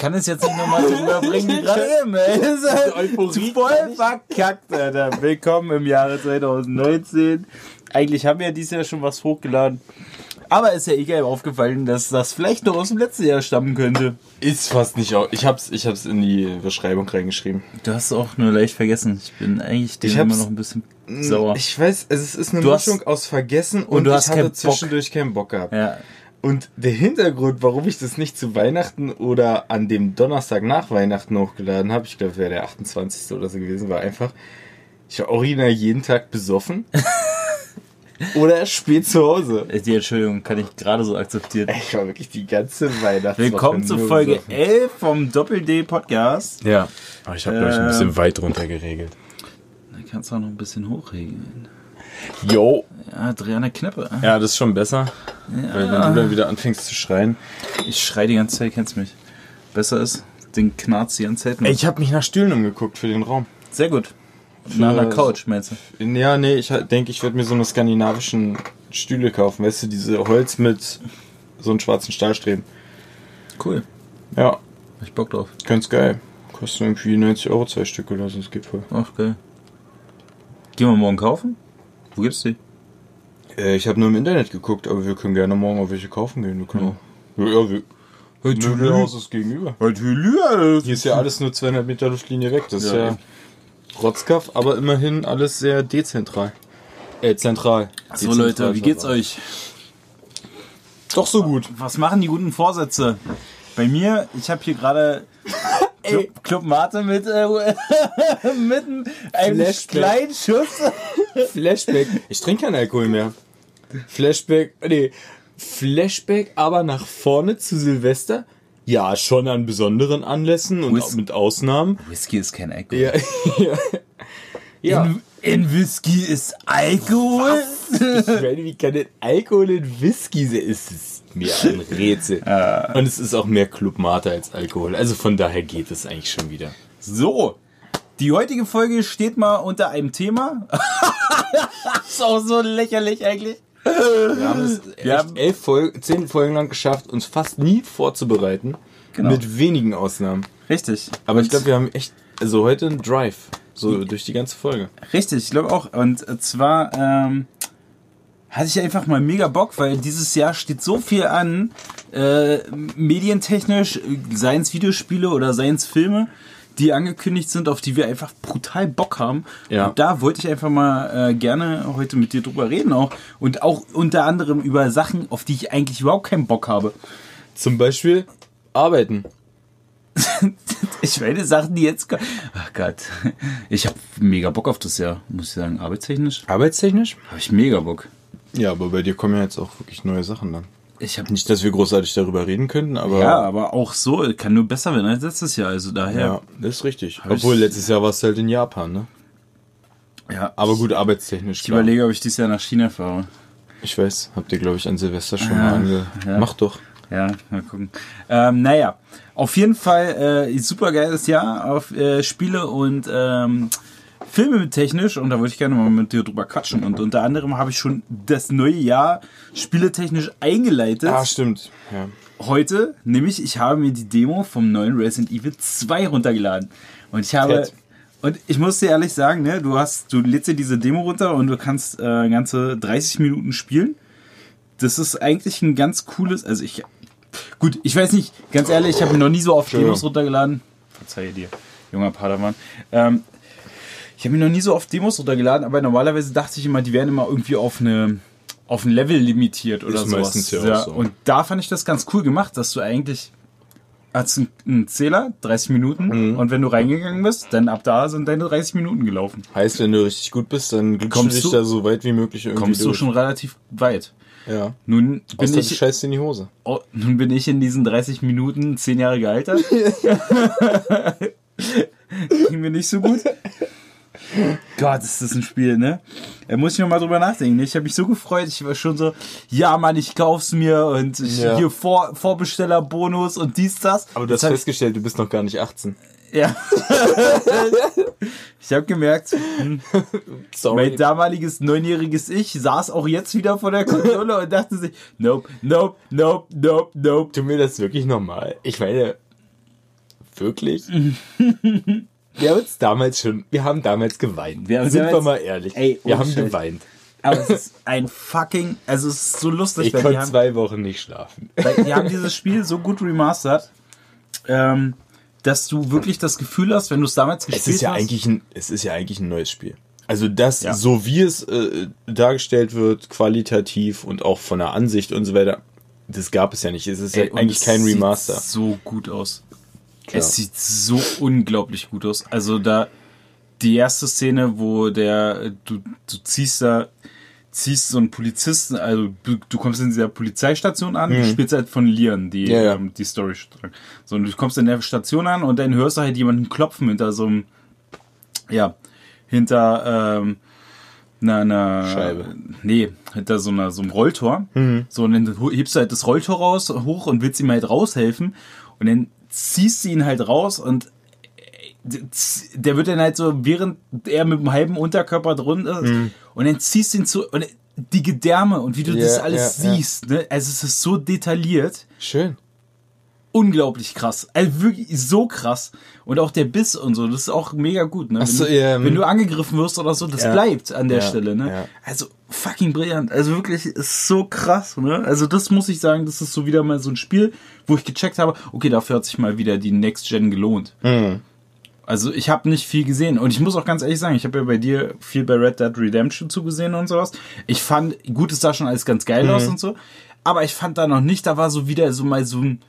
Ich kann es jetzt nicht nochmal so rüberbringen wie gerade eben, ey. Das ist halt voll verkackt, Alter. Willkommen im Jahre 2019. Eigentlich haben wir ja dieses Jahr schon was hochgeladen. Aber ist ja egal aufgefallen, dass das vielleicht noch aus dem letzten Jahr stammen könnte. Ist fast nicht auch. Ich hab's, ich hab's in die Beschreibung reingeschrieben. Du hast es auch nur leicht vergessen. Ich bin eigentlich Ich dem immer noch ein bisschen sauer. Ich weiß, es ist eine Du Mischung aus Vergessen und, du hast ich hatte keinen Bock. zwischendurch keinen Bock gehabt. ja. Und der Hintergrund, warum ich das nicht zu Weihnachten oder an dem Donnerstag nach Weihnachten hochgeladen habe, ich glaube, wäre der 28. oder so gewesen, war einfach, ich war original jeden Tag besoffen. oder spät zu Hause. Äh, Die Entschuldigung kann ich gerade so akzeptieren. Ich war wirklich die ganze Weihnachtswoche Willkommen zur nur Folge besoffen. 11 vom Doppel-D-Podcast. Ja. Aber ich habe, glaube ich, ein bisschen weit runter geregelt. Da kannst du auch noch ein bisschen hochregeln. Jo. Ja, dreh an der Knappe. Ja, das ist schon besser. Weil wenn du dann wieder anfängst zu schreien. Ich schrei die ganze Zeit, kennst mich. Besser ist, den knarzt die ganze Zeit. Ey, ich habe mich nach Stühlen umgeguckt für den Raum. Sehr gut. Nach einer Couch, meinst du? Ja, nee, ich denke, ich werde mir so eine skandinavischen Stühle kaufen. Weißt du, diese Holz mit so einem schwarzen Stahlstreben. Cool. Ja, Hab ich Bock drauf. ganz geil. Kosten irgendwie 90 Euro zwei Stück oder so. Das geht voll. Ach, geil. Gehen wir morgen kaufen? Wo gibt's die? Äh, ich habe nur im Internet geguckt, aber wir können gerne morgen auf welche kaufen gehen. Wir können auch. Ja, ja wir. Möbelhaus ist gegenüber. Hier ist ja alles nur 200 Meter Luftlinie weg. Das ist Ja, ja. Rotzkaff, aber immerhin alles sehr dezentral. Äh, zentral. So Leute, wie geht's euch? Doch so gut. Was machen die guten Vorsätze? Bei mir, ich habe hier gerade Club, Club Mate mit, äh, mit einem- einem Flashback. kleinen Schuss. Flashback. Ich trinke keinen Alkohol mehr. Flashback, nee, Flashback, aber nach vorne zu Silvester. Ja, schon an besonderen Anlässen und Whis- auch mit Ausnahmen. Whisky ist kein Alkohol. Ja, ja. ja. In, in Whisky ist Alkohol? Ich meine, wie kann denn Alkohol in Whisky sein? Es ist mir ein Rätsel. Und es ist auch mehr Club Mate als Alkohol. Also von daher geht es eigentlich schon wieder. So, die heutige Folge steht mal unter einem Thema. ist auch so lächerlich eigentlich. Wir haben es Wir haben- elf Folgen, zehn Folgen lang geschafft, uns fast nie vorzubereiten. Genau. Mit wenigen Ausnahmen. Richtig. Aber ich glaube, wir haben echt, also heute einen Drive. So durch die ganze Folge. Richtig, ich glaube auch. Und zwar ähm, hatte ich einfach mal mega Bock, weil dieses Jahr steht so viel an, äh, medientechnisch, seien es Videospiele oder seien es Filme, die angekündigt sind, auf die wir einfach brutal Bock haben. Ja. Und da wollte ich einfach mal äh, gerne heute mit dir drüber reden auch. Und auch unter anderem über Sachen, auf die ich eigentlich überhaupt keinen Bock habe. Zum Beispiel arbeiten. Ich meine, Sachen, die jetzt... ko- Ach Gott. Ich habe mega Bock auf das Jahr, muss ich sagen. Arbeitstechnisch Arbeitstechnisch? habe ich mega Bock. Ja, aber bei dir kommen ja jetzt auch wirklich neue Sachen dann. Ich habe Nicht, dass wir großartig darüber reden könnten, aber. Ja, aber auch so kann nur besser werden als letztes Jahr. Also daher. ja, das ist richtig. Obwohl, letztes Jahr warst du halt in Japan, ne? Ja, Aber gut, arbeitstechnisch. ich klar. überlege, ob ich dieses Jahr nach China fahre. Ich weiß, habt ihr, glaube ich, an Silvester schon Ja, mal ange... ja. Mach doch. Ja, mal gucken. Ähm, naja, auf jeden Fall äh, super geiles Jahr auf äh, Spiele und ähm, Filme mit technisch und da wollte ich gerne mal mit dir drüber quatschen. Und unter anderem habe ich schon das neue Jahr spieletechnisch eingeleitet. Ah, stimmt. Ja. heute, nämlich ich habe mir die Demo vom neuen Resident Evil 2 runtergeladen. Und ich habe. Fett. Und ich muss dir ehrlich sagen, ne, du hast, du lädst dir diese Demo runter und du kannst äh, ganze 30 Minuten spielen. Das ist eigentlich ein ganz cooles, also ich, gut, ich weiß nicht, ganz ehrlich, ich habe mir noch nie so oft. Demos runtergeladen. Verzeihe dir, junger Padawan. Ähm, ich habe mir noch nie so oft Demos runtergeladen, aber normalerweise dachte ich immer, die werden immer irgendwie auf eine auf ein Level limitiert oder sowas. meistens ja auch so. Und da fand ich das ganz cool gemacht, dass du eigentlich hast einen, Zähler, 30 Minuten, Mhm. und wenn du reingegangen bist, dann ab da sind deine 30 Minuten gelaufen. Heißt, wenn du richtig gut bist, dann Kommst du dich du- da so weit wie möglich irgendwie Kommst du durch. schon relativ weit. Ja. Nun bin Außer du ich, scheißt in die Hose. oh, nun bin ich in diesen 30 Minuten 10 Jahre gealtert. Ging mir nicht so gut. Gott, ist das ein Spiel, ne? Da muss ich noch mal drüber nachdenken. ne? Ich habe mich so gefreut. Ich war schon so, ja, Mann, ich kauf's mir und ich, Ja. hier Vor Vorbestellerbonus und dies, das. Aber du hast Das hab- festgestellt, du bist noch gar nicht 18. Ja. ich habe gemerkt, hm, mein damaliges neunjähriges Ich saß auch jetzt wieder vor der Konsole und dachte sich, nope, nope, nope, nope, nope. Tut mir das wirklich normal? Ich meine, Wirklich? wir haben uns damals schon, wir haben damals geweint. Wir haben Sind wir damals- mal ehrlich. Ey, wir haben Scheiß. geweint. Aber es ist ein fucking, also es ist so lustig, Ich konnte haben, zwei Wochen nicht schlafen. weil die haben dieses Spiel so gut remastert, ähm, dass du wirklich das Gefühl hast, wenn du es damals gespielt Es ist ja hast. eigentlich ein, es ist ja eigentlich ein neues Spiel. Also das, Ja. so wie es äh, dargestellt wird, qualitativ und auch von der Ansicht und so weiter, das gab es ja nicht. Es ist Ey, ja eigentlich es kein sieht Remaster. so gut aus. Klar. Es sieht so unglaublich gut aus. Also da die erste Szene, wo der du, du ziehst da ziehst so einen Polizisten, also du, du kommst in dieser Polizeistation an, du spielst halt von Lian, die Mhm. Ja, ja. ähm, die Story. So und du kommst in der Station an und dann hörst du halt jemanden klopfen hinter so einem ja, hinter ähm, einer, einer Scheibe. Nee, hinter so einer so einem Rolltor. Mhm. So und dann hebst du halt das Rolltor raus hoch und willst ihm halt raushelfen und dann ziehst du ihn halt raus und äh, der wird dann halt so, während er mit dem halben Unterkörper drunter ist, und dann ziehst du ihn zu, und die Gedärme und wie du Mhm. Ja, das alles ja. siehst, ne? Also es ist so detailliert, Schön. unglaublich krass. Also wirklich so krass. Und auch der Biss und so, das ist auch mega gut, ne? Wenn, so, du, ähm, wenn du angegriffen wirst oder so, das bleibt an der Stelle, ne? ja. Also fucking brillant. Also wirklich ist so krass, ne? Also das muss ich sagen, das ist so wieder mal so ein Spiel, wo ich gecheckt habe, okay, dafür hat sich mal wieder die Next Gen gelohnt. Mhm. Also ich habe nicht viel gesehen und ich muss auch ganz ehrlich sagen, ich habe ja bei dir viel bei Red Dead Redemption zugesehen und sowas. Ich fand, gut, es sah schon alles ganz geil Mhm. aus und so, aber ich fand da noch nicht, da war so wieder so mal so ein,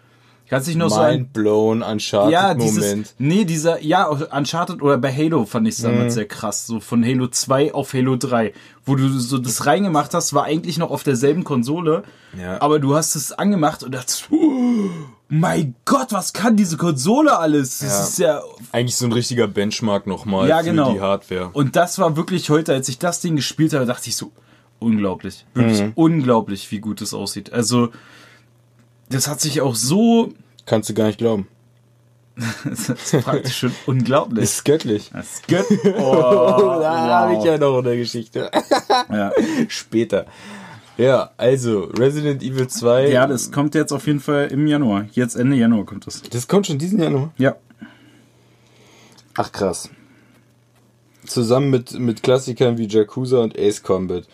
kannst dich noch so ein, Mind blown, Uncharted ja, dieses, Moment. nee, dieser, ja, Uncharted oder bei Halo fand ich es damals Mhm. sehr krass, so von Halo 2 auf Halo 3, wo du so das reingemacht hast, war eigentlich noch auf derselben Konsole, Ja. aber du hast es angemacht und dachtest, oh, mein Gott, was kann diese Konsole alles? Das Ja. ist ja Eigentlich so ein richtiger Benchmark nochmal ja, für genau. die Hardware. Und das war wirklich heute, als ich das Ding gespielt habe, dachte ich so, unglaublich. Wirklich Mhm. unglaublich, wie gut es aussieht. Also, das hat sich auch so, Kannst du gar nicht glauben. das ist praktisch schon unglaublich. Ist göttlich. Das ist gött. Oh, da habe ich ja noch eine Geschichte. ja. Später. Ja, also Resident Evil 2. ja, das kommt jetzt auf jeden Fall im Januar. Jetzt Ende Januar kommt das. das kommt schon diesen Januar. Ja. Ach krass. Zusammen mit, mit Klassikern wie Yakuza und Ace Combat.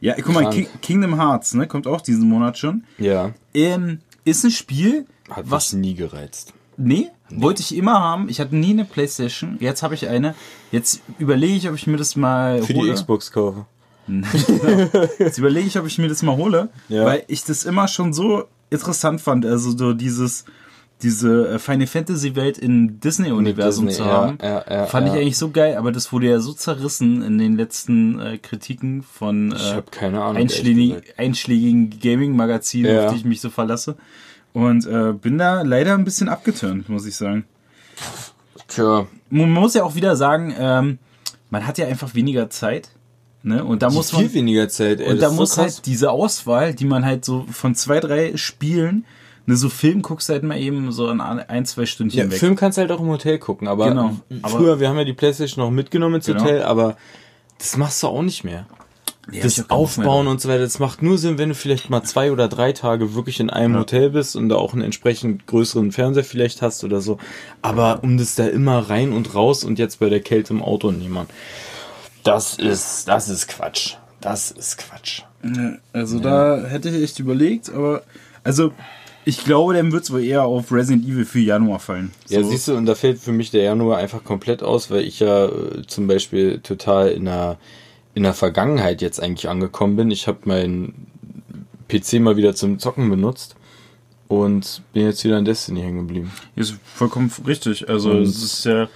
Ja, guck mal, Krank. Ki Kingdom Hearts, ne, kommt auch diesen Monat schon. Ja. Ähm, ist ein Spiel, Hat was mich nie gereizt. Nee, wollte ich immer haben. Ich hatte nie eine Playstation. Jetzt habe ich eine. Jetzt überlege ich, ob ich mir das mal Für hole. die Xbox kaufe. Jetzt überlege ich, ob ich mir das mal hole, Ja. weil ich das immer schon so interessant fand. Also so dieses, diese äh, Final Fantasy Welt im Disney-Universum Disney, zu ja, haben, ja, ja, fand ich ja. eigentlich so geil. Aber das wurde ja so zerrissen in den letzten äh, Kritiken von äh, Ahnung. einschlägigen, einschlägigen Gaming-Magazinen, Ja. auf die ich mich so verlasse. Und äh, bin da leider ein bisschen abgeturnt, muss ich sagen. Tja, Man muss ja auch wieder sagen, ähm, man hat ja einfach weniger Zeit. Ne? Und da muss viel man. weniger Zeit. Ey, Und da so muss krass. halt diese Auswahl, die man halt so von zwei, drei Spielen, ne, so Film guckst du halt mal eben so in ein, zwei Stündchen Ja, weg. Film kannst du halt auch im Hotel gucken, aber Genau, aber- früher, wir haben ja die Playstation noch mitgenommen ins Genau. Hotel, aber das machst du auch nicht mehr. Nee, das Aufbauen und so weiter, das macht nur Sinn, wenn du vielleicht mal zwei oder drei Tage wirklich in einem Ja. Hotel bist und da auch einen entsprechend größeren Fernseher vielleicht hast oder so. Aber um das da immer rein und raus und jetzt bei der Kälte im Auto nehmen, das ist, das ist Quatsch. Das ist Quatsch. Ja, Also da hätte ich echt überlegt, aber also ich glaube, dann wird es wohl eher auf Resident Evil für Januar fallen. Ja, So. siehst du, und da fällt für mich der Januar einfach komplett aus, weil ich ja äh, zum Beispiel total in der, in der Vergangenheit jetzt eigentlich angekommen bin. Ich habe meinen PC mal wieder zum Zocken benutzt und bin jetzt wieder an Destiny hängen geblieben. Ist vollkommen richtig. Also Und- es ist ja.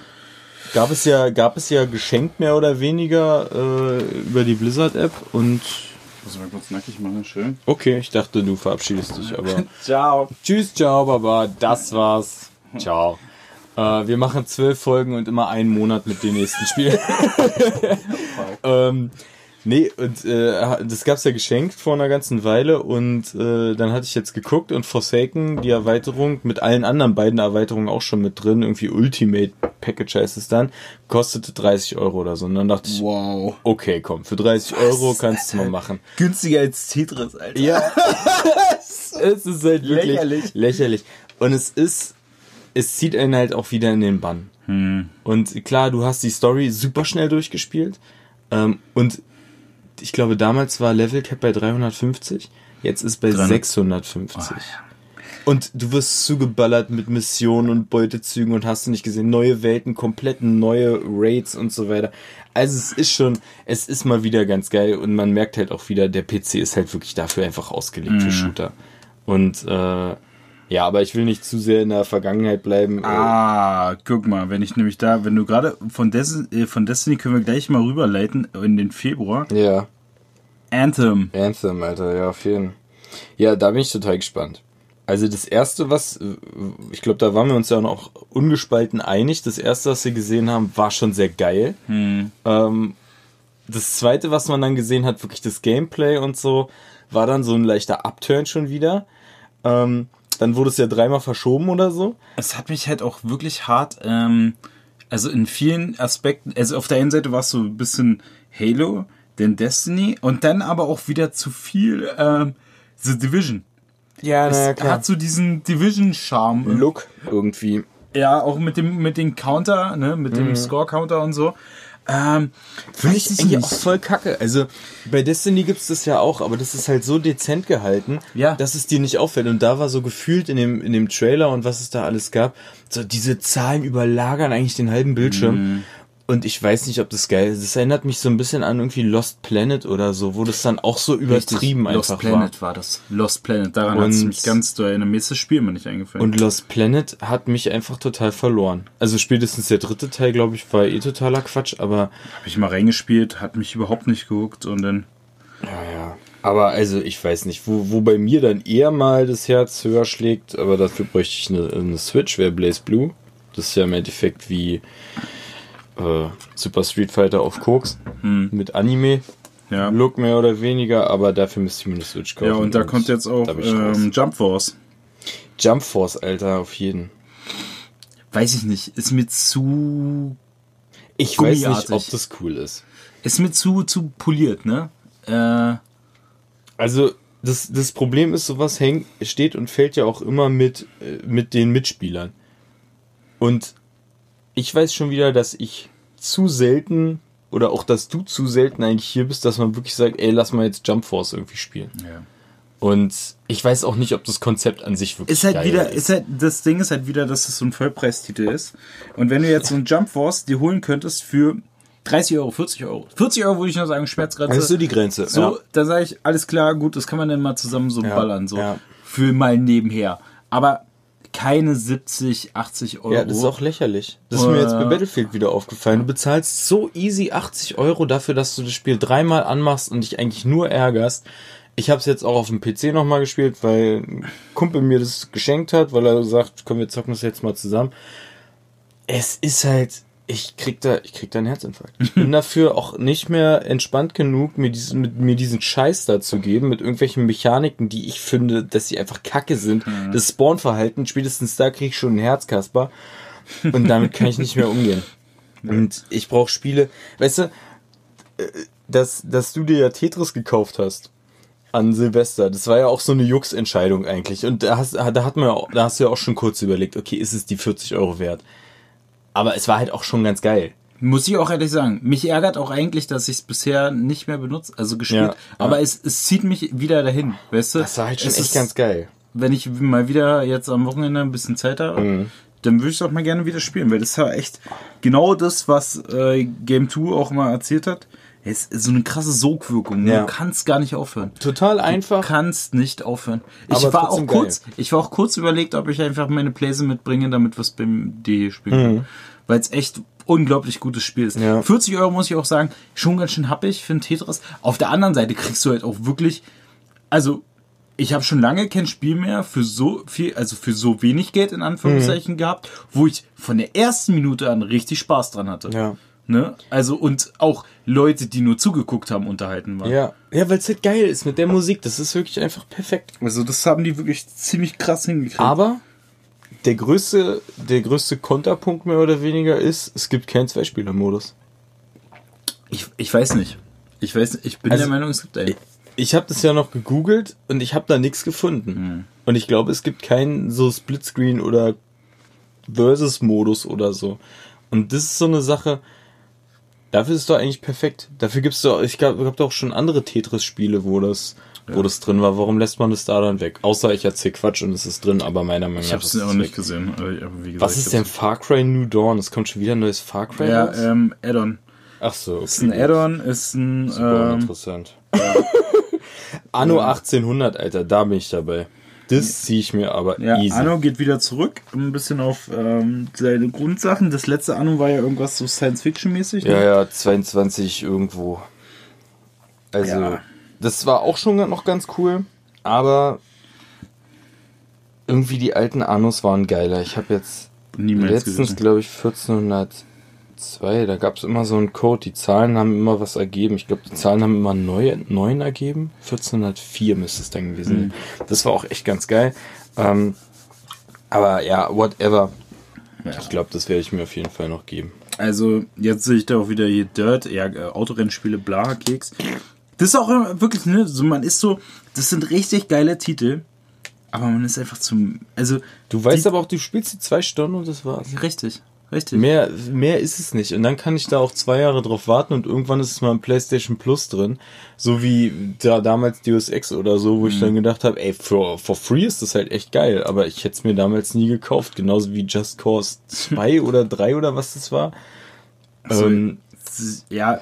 Gab es ja, gab es ja geschenkt mehr oder weniger äh, über die Blizzard-App und Muss mal kurz nackig machen, schön. okay, ich dachte, du verabschiedest dich, aber Ciao. tschüss, ciao, Baba, das war's. Ciao. Äh, wir machen zwölf Folgen und immer einen Monat mit dem nächsten Spiel. ähm, nee, und äh, das gab's ja geschenkt vor einer ganzen Weile und äh, dann hatte ich jetzt geguckt und Forsaken, die Erweiterung, mit allen anderen beiden Erweiterungen auch schon mit drin, irgendwie Ultimate Package heißt es dann, kostete 30 Euro oder so. Und dann dachte ich, Wow. okay, komm, für 30 Euro kannst du mal machen. Günstiger als Tetris, Alter. Ja. es ist halt wirklich Lächerlich. lächerlich. Und es ist es zieht einen halt auch wieder in den Bann. Hm. Und klar, du hast die Story super schnell durchgespielt. Ähm, und ich glaube, damals war Level Cap bei 350. Jetzt ist bei 300. 650. Und du wirst zugeballert mit Missionen und Beutezügen und hast du nicht gesehen, neue Welten, komplett neue Raids und so weiter. Also es ist schon, es ist mal wieder ganz geil und man merkt halt auch wieder, der PC ist halt wirklich dafür einfach ausgelegt für Shooter. Und äh, ja, aber ich will nicht zu sehr in der Vergangenheit bleiben. Ah, guck mal, wenn ich nämlich da, wenn du gerade von, Des äh, von Destiny können wir gleich mal rüberleiten in den Februar. Ja. Anthem. Anthem, Alter, ja, auf jeden. Ja, da bin ich total gespannt. Also das erste, was, ich glaube, da waren wir uns ja noch ungespalten einig. Das erste, was wir gesehen haben, war schon sehr geil. Ähm, das zweite, was man dann gesehen hat, wirklich das Gameplay und so, war dann so ein leichter Upturn schon wieder. Ähm, dann wurde es ja dreimal verschoben oder so. Es hat mich halt auch wirklich hart, ähm, also in vielen Aspekten, also auf der einen Seite war es so ein bisschen Halo, dann Destiny und dann aber auch wieder zu viel ähm, The Division. Ja, Es hat so diesen Division-Charme. Look irgendwie. Ja, auch mit dem, mit dem Counter, ne, mit dem Score-Counter und so. Ähm, Finde ich eigentlich auch voll kacke. Also bei Destiny gibt's das ja auch, aber das ist halt so dezent gehalten, Ja. dass es dir nicht auffällt. Und da war so gefühlt in dem, in dem Trailer und was es da alles gab, so diese Zahlen überlagern eigentlich den halben Bildschirm. Mhm. Und ich weiß nicht, ob das geil ist. Das erinnert mich so ein bisschen an irgendwie Lost Planet oder so, wo das dann auch so übertrieben Richtig, Lost einfach Planet war. das. Lost Planet. Daran hat es mich ganz doll. In der nächste Spiel mir nicht eingefallen. war. Und Lost Planet hat mich einfach total verloren. Also spätestens der dritte Teil, glaube ich, war eh totaler Quatsch, aber Habe ich mal reingespielt, hat mich überhaupt nicht gehuckt und dann. Ja, ja. Aber also, ich weiß nicht, wo, wo bei mir dann eher mal das Herz höher schlägt, aber dafür bräuchte ich eine, eine Switch, wäre Blaze Blue. Das ist ja im Endeffekt wie äh, Super Street Fighter auf Koks mit Anime. Ja. Look mehr oder weniger, aber dafür müsste ich mir eine Switch kaufen. Ja, und da kommt jetzt auch ähm, Jump Force. Jump Force, Alter, auf jeden. Weiß ich nicht. Ist mir zu. Ich weiß nicht, ob das cool ist. Ist mir zu, zu poliert, ne? Äh, Also, das, das Problem ist, sowas hängt, steht und fällt ja auch immer mit, äh, mit den Mitspielern. Und ich weiß schon wieder, dass ich zu selten oder auch, dass du zu selten eigentlich hier bist, dass man wirklich sagt, ey, lass mal jetzt Jump Force irgendwie spielen. ja. Und ich weiß auch nicht, ob das Konzept an sich wirklich Ist halt wieder, ist. ist halt, das Ding ist halt wieder, dass es so ein Vollpreistitel ist. Und wenn du jetzt so einen Jump Force dir holen könntest für 30 Euro, 40 Euro. 40 Euro würde ich nur sagen, Schmerzgrenze. Das ist so die Grenze. So, ja. da sage ich, alles klar, gut, das kann man dann mal zusammen so Ja, ballern, so. ja. Für mal nebenher. Aber keine 70, 80 Euro. Ja, das ist auch lächerlich. Das ist mir jetzt bei Äh. Battlefield wieder aufgefallen. Du bezahlst so easy 80 Euro dafür, dass du das Spiel dreimal anmachst und dich eigentlich nur ärgerst. Ich habe es jetzt auch auf dem PC nochmal gespielt, weil ein Kumpel mir das geschenkt hat, weil er sagt, komm, wir zocken das jetzt mal zusammen. Es ist halt, ich krieg da, ich krieg da einen Herzinfarkt. Ich bin dafür auch nicht mehr entspannt genug, mir diesen, mit mir diesen Scheiß da zu geben, mit irgendwelchen Mechaniken, die ich finde, dass sie einfach kacke sind. Das Spawnverhalten, spätestens da krieg ich schon einen Herzkasper. Und damit kann ich nicht mehr umgehen. Und ich brauche Spiele, weißt du, äh, dass, dass du dir ja Tetris gekauft hast an Silvester, das war ja auch so eine Jux-Entscheidung eigentlich. Und da, hast, da, hat man ja auch, da hast du ja auch schon kurz überlegt, okay, ist es die 40 Euro wert? Aber es war halt auch schon ganz geil. Muss ich auch ehrlich sagen. Mich ärgert auch eigentlich, dass ich es bisher nicht mehr benutzt, also gespielt. Ja, ja. aber es, es zieht mich wieder dahin, weißt du? Das war halt schon Es echt ist- ganz geil. Wenn ich mal wieder jetzt am Wochenende ein bisschen Zeit habe, Mhm. dann würde ich es auch mal gerne wieder spielen, weil das ist ja echt genau das, was äh, Game 2 auch mal erzählt hat. Es ist so eine krasse Sogwirkung. Ja. Du kannst gar nicht aufhören. Total einfach. kannst nicht aufhören. Ich Aber war auch kurz, ich war auch kurz überlegt, ob ich einfach meine Playse mitbringe, damit wir es beim D spielen können. Weil es echt unglaublich gutes Spiel ist. Mhm. Ja. 40 Euro muss ich auch sagen, schon ganz schön happig für ein Tetris. Auf der anderen Seite kriegst du halt auch wirklich, also ich habe schon lange kein Spiel mehr für so viel, also für so wenig Geld in Anführungszeichen Mhm. gehabt, wo ich von der ersten Minute an richtig Spaß dran hatte. Ja. Ne? Also und auch Leute, die nur zugeguckt haben, unterhalten waren. Ja, ja weil es halt geil ist mit der Musik. Das ist wirklich einfach perfekt. Also das haben die wirklich ziemlich krass hingekriegt. Aber der größte, der größte Konterpunkt mehr oder weniger ist, es gibt keinen Zweispieler-Modus. Ich, ich weiß nicht. Ich weiß, ich bin Also, der Meinung, es gibt einen. Ich habe das ja noch gegoogelt und ich habe da nichts gefunden. Und ich glaube, es gibt keinen so Splitscreen oder Versus-Modus oder so. Und das ist so eine Sache, dafür ist es doch eigentlich perfekt. Dafür gibt's doch, ich glaube, gab doch schon andere Tetris-Spiele, wo das, wo das drin war. Warum lässt man das da dann weg? Außer ich erzähl Quatsch und es ist drin, aber meiner Meinung Ich nach habe es auch es nicht weg. gesehen. gesagt, Was ich ist denn Far Cry New Dawn? Es kommt schon wieder ein neues Far Cry Ja, raus? ähm, Add-on. Ach so, okay. Ist ein. Add-on, ist ein. Super Ähm, interessant. Anno 1800, Alter, da bin ich dabei. Das ziehe ich mir aber ja, easy. Anno geht wieder zurück, ein bisschen auf ähm, seine Grundsachen. Das letzte Anno war ja irgendwas so Science-Fiction-mäßig. ne? Ja, ja, 22 irgendwo. Also, Ja. das war auch schon noch ganz cool, aber irgendwie die alten Annos waren geiler. Ich habe jetzt Niemals letztens, glaube ich, 1402, da gab es immer so einen Code, die Zahlen haben immer was ergeben. Ich glaube, die Zahlen haben immer neue, neun ergeben. 1404 müsste es dann gewesen Mhm. sein. Das war auch echt ganz geil. Ähm, aber ja, whatever. Ja. Ich glaube, das werde ich mir auf jeden Fall noch geben. Also, jetzt sehe ich da auch wieder hier Dirt, ja, äh, Autorennspiele, bla, Keks. Das ist auch immer wirklich, ne, so man ist so, das sind richtig geile Titel, aber man ist einfach zum, also, Du weißt Die- aber auch, du spielst die zwei Stunden und das war's. richtig, richtig. Mehr, mehr ist es nicht. Und dann kann ich da auch zwei Jahre drauf warten und irgendwann ist es mal im PlayStation Plus drin. So wie da damals Deus Ex oder so, wo ich dann gedacht habe, ey, for, for free ist das halt echt geil. Aber ich hätte es mir damals nie gekauft. Genauso wie Just Cause 2 oder 3 oder was das war. Also, ähm, Ja,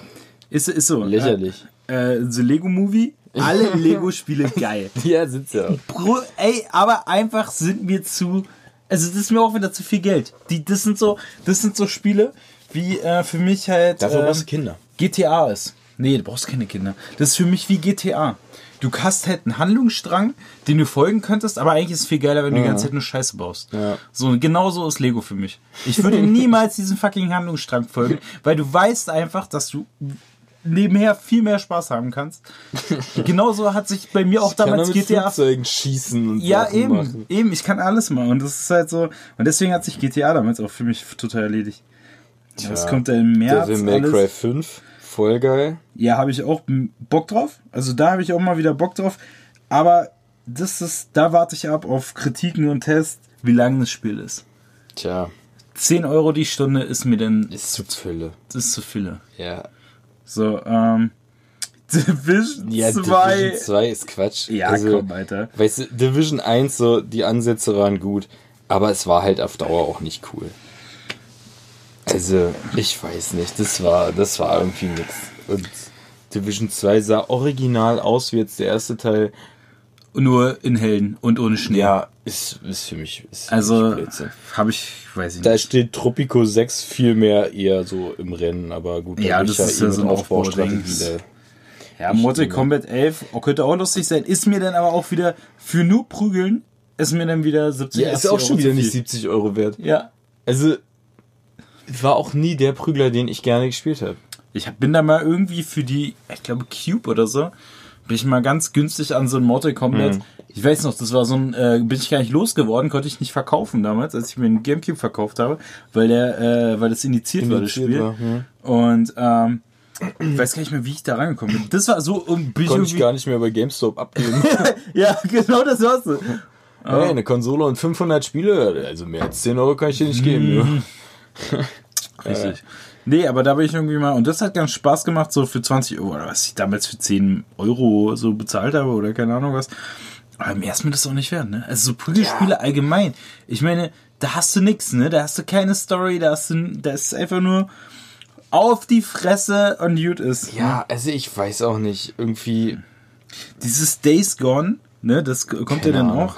ist, ist so. lächerlich. Äh, The Lego Movie, alle Lego-Spiele geil. Ja, sitzt ja. Bro, ey, aber einfach sind mir zu. Also, das ist mir auch wieder zu viel Geld. Die, das sind so, das sind so Spiele, wie äh, für mich halt Dafür ähm, brauchst du Kinder. GTA ist. Nee, du brauchst keine Kinder. Das ist für mich wie GTA. Du hast halt einen Handlungsstrang, den du folgen könntest, aber eigentlich ist es viel geiler, wenn du die ganze Zeit nur Scheiße baust. Ja. So, genau so ist Lego für mich. Ich würde niemals diesen fucking Handlungsstrang folgen, weil du weißt einfach, dass du nebenher viel mehr Spaß haben kannst. Genauso hat sich bei mir auch Kann damals mit GTA Flugzeugen schießen und ja, Sachen eben, machen. eben, ich kann alles machen und das ist halt so und deswegen hat sich GTA damals auch für mich total erledigt. Ja, das Tja, kommt dann im März Devil May Cry alles. 5, voll geil. Ja, habe ich auch Bock drauf. Also da habe ich auch mal wieder Bock drauf, aber das ist da warte ich ab auf Kritiken und Tests, wie lang das Spiel ist. Tja, 10 Euro die Stunde ist mir denn ist zu das ist zu viele. Ja. So, ähm Division Ja, 2. Division 2 ist Quatsch. Ja, also, komm, Alter. Weißt du, Division 1, so, die Ansätze waren gut, aber es war halt auf Dauer auch nicht cool. Also, ich weiß nicht, das war, das war irgendwie nix. Und Division 2 sah original aus wie jetzt der erste Teil. Nur in hellen und ohne Schnee. Ja, ist, ist für mich, ist für Also habe ich, weiß ich Da nicht. steht Tropico 6 viel mehr eher so im Rennen, aber gut, da Ja, das ist ja eh so mit ein Aufbaustrategie da. Ja, Mortal Kombat 11 auch könnte auch lustig sein. Ist mir dann aber auch wieder für nur Prügeln ist mir dann wieder 70 Ja, ist 80 auch schon wieder nicht viel. 70 Euro wert. Ja. Also, war auch nie der Prügler, den ich gerne gespielt habe. Ich bin da mal irgendwie für die, ich glaube Cube oder so, bin ich mal ganz günstig an so ein Mortal Kombat. Mhm. Ich weiß noch, das war so ein, äh, bin ich gar nicht losgeworden, konnte ich nicht verkaufen damals, als ich mir einen Gamecube verkauft habe, weil der, äh, weil das initiiert, war, das Indiziert Spiel. war, ja. Und ähm, ich weiß gar nicht mehr, wie ich da rangekommen bin. Das war so, um, bin ich Konnte ich gar nicht mehr bei GameStop abgeben. ja, genau das war's. so. hey, eine Konsole und 500 Spiele, also mehr als 10 Euro kann ich dir nicht geben. Ja. Richtig. Nee, aber da bin ich irgendwie mal, und das hat ganz Spaß gemacht, so für 20 Euro, oder was ich damals für 10 Euro so bezahlt habe, oder keine Ahnung was. Aber mehr ist mir das auch nicht wert, ne? Also so Prügelspiele allgemein. Ich meine, da hast du nix, ne? Da hast du keine Story, da hast du, da ist einfach nur auf die Fresse und gut ist. Ja, also ich weiß auch nicht, irgendwie. Dieses Days Gone, ne? Das kommt ja dann Ahnung. auch.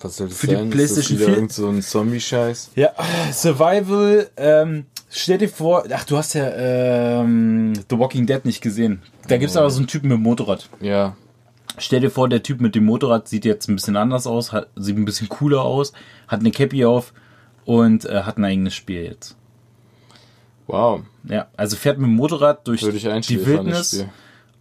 Was soll das Für die sein? PlayStation ist das wieder 4? irgend so ein Zombie-Scheiß? Ja, Survival, ähm, stell dir vor, ach, du hast ja ähm, The Walking Dead nicht gesehen. Da gibt's aber so einen Typen mit dem Motorrad. Ja. Stell dir vor, der Typ mit dem Motorrad sieht jetzt ein bisschen anders aus, hat, sieht ein bisschen cooler aus, hat eine Cappy auf und äh, hat ein eigenes Spiel jetzt. Wow. Ja, also fährt mit dem Motorrad durch die Wildnis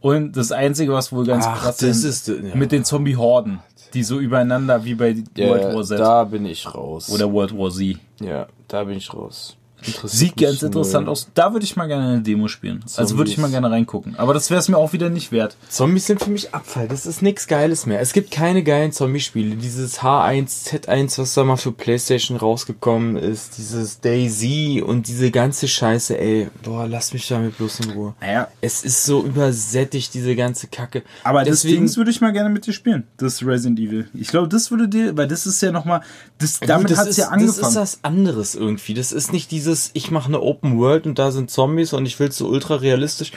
und das Einzige, was wohl ganz Ach, krass das ist, ist- ja. mit den Zombie-Horden, die so übereinander wie bei World Ja, War Z da bin ich raus. oder World War Z. ja, da bin ich raus. Sieht ganz interessant aus. Da würde ich mal gerne eine Demo spielen. Also würde ich mal Zombies. gerne reingucken. Aber das wäre es mir auch wieder nicht wert. Zombies sind für mich Abfall. Das ist nichts Geiles mehr. Es gibt keine geilen Zombie-Spiele. Dieses H1, Z1, was da mal für PlayStation rausgekommen ist, dieses Daisy und diese ganze Scheiße, ey. Boah, lass mich damit bloß in Ruhe. Naja, Es ist so übersättigt, diese ganze Kacke. aber das Deswegen- würde ich mal gerne mit dir spielen. Das Resident Evil. Ich glaube, das würde dir, weil das ist ja nochmal, das, damit das hat es ja Das angefangen. ist was anderes irgendwie. Das ist nicht dieses, ich mache eine Open World und da sind Zombies und ich will so ultra realistisch.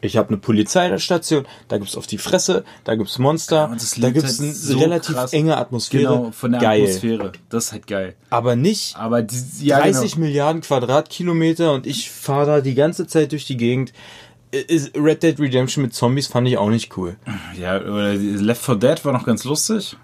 Ich habe eine Polizeistation, da gibt's auf die Fresse, da gibt's Monster, und das da liegt gibt's halt eine so relativ krass. enge Atmosphäre. genau, von der Geil. Atmosphäre. Das ist halt geil. Aber nicht Aber die, ja, 30 genau. Milliarden Quadratkilometer und ich fahre da die ganze Zeit durch die Gegend. Red Dead Redemption mit Zombies fand ich auch nicht cool. Ja, Left 4 Dead war noch ganz lustig.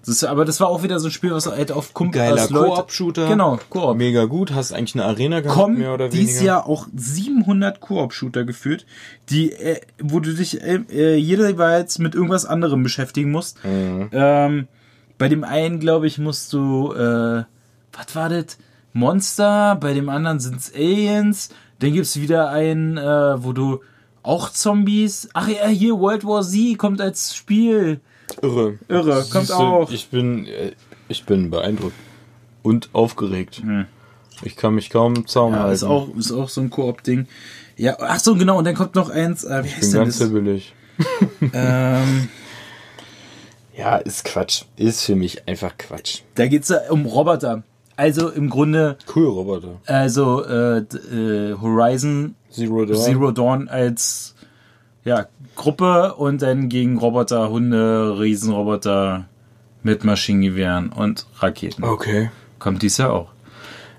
Das ist, aber das war auch wieder so ein Spiel, was halt auf Kumpel Geiler Koop-Shooter. Genau, Koop. Mega gut, hast eigentlich eine Arena gehabt, kommen mehr oder dieses weniger. Jahr auch 700 Koop-Shooter geführt, die, äh, wo du dich äh, äh, jeweils mit irgendwas anderem beschäftigen musst. Mhm. Ähm, bei dem einen, glaube ich, musst du, äh, was war das? Monster, bei dem anderen sind's Aliens, dann gibt's wieder einen, äh, wo du auch Zombies. Ach ja, hier World War Z kommt als Spiel. Irre. Irre, kommt Siehste, auch. Ich bin, äh, ich bin beeindruckt. Und aufgeregt. Hm. Ich kann mich kaum Zaum Ja, halten. ist auch, ist auch so ein Koop-Ding. Ja, ach so, genau, und dann kommt noch eins, äh, wie ich heißt bin denn ganz das? hibbelig. Ähm, Ja, ist Quatsch. Ist für mich einfach Quatsch. Da geht's ja um Roboter. Also im Grunde, Cool, Roboter. also äh, äh, Horizon Zero Dawn. Zero Dawn als ja, Gruppe und dann gegen Roboter, Hunde, Riesenroboter mit Maschinengewehren und Raketen. Okay. Kommt dies Jahr auch.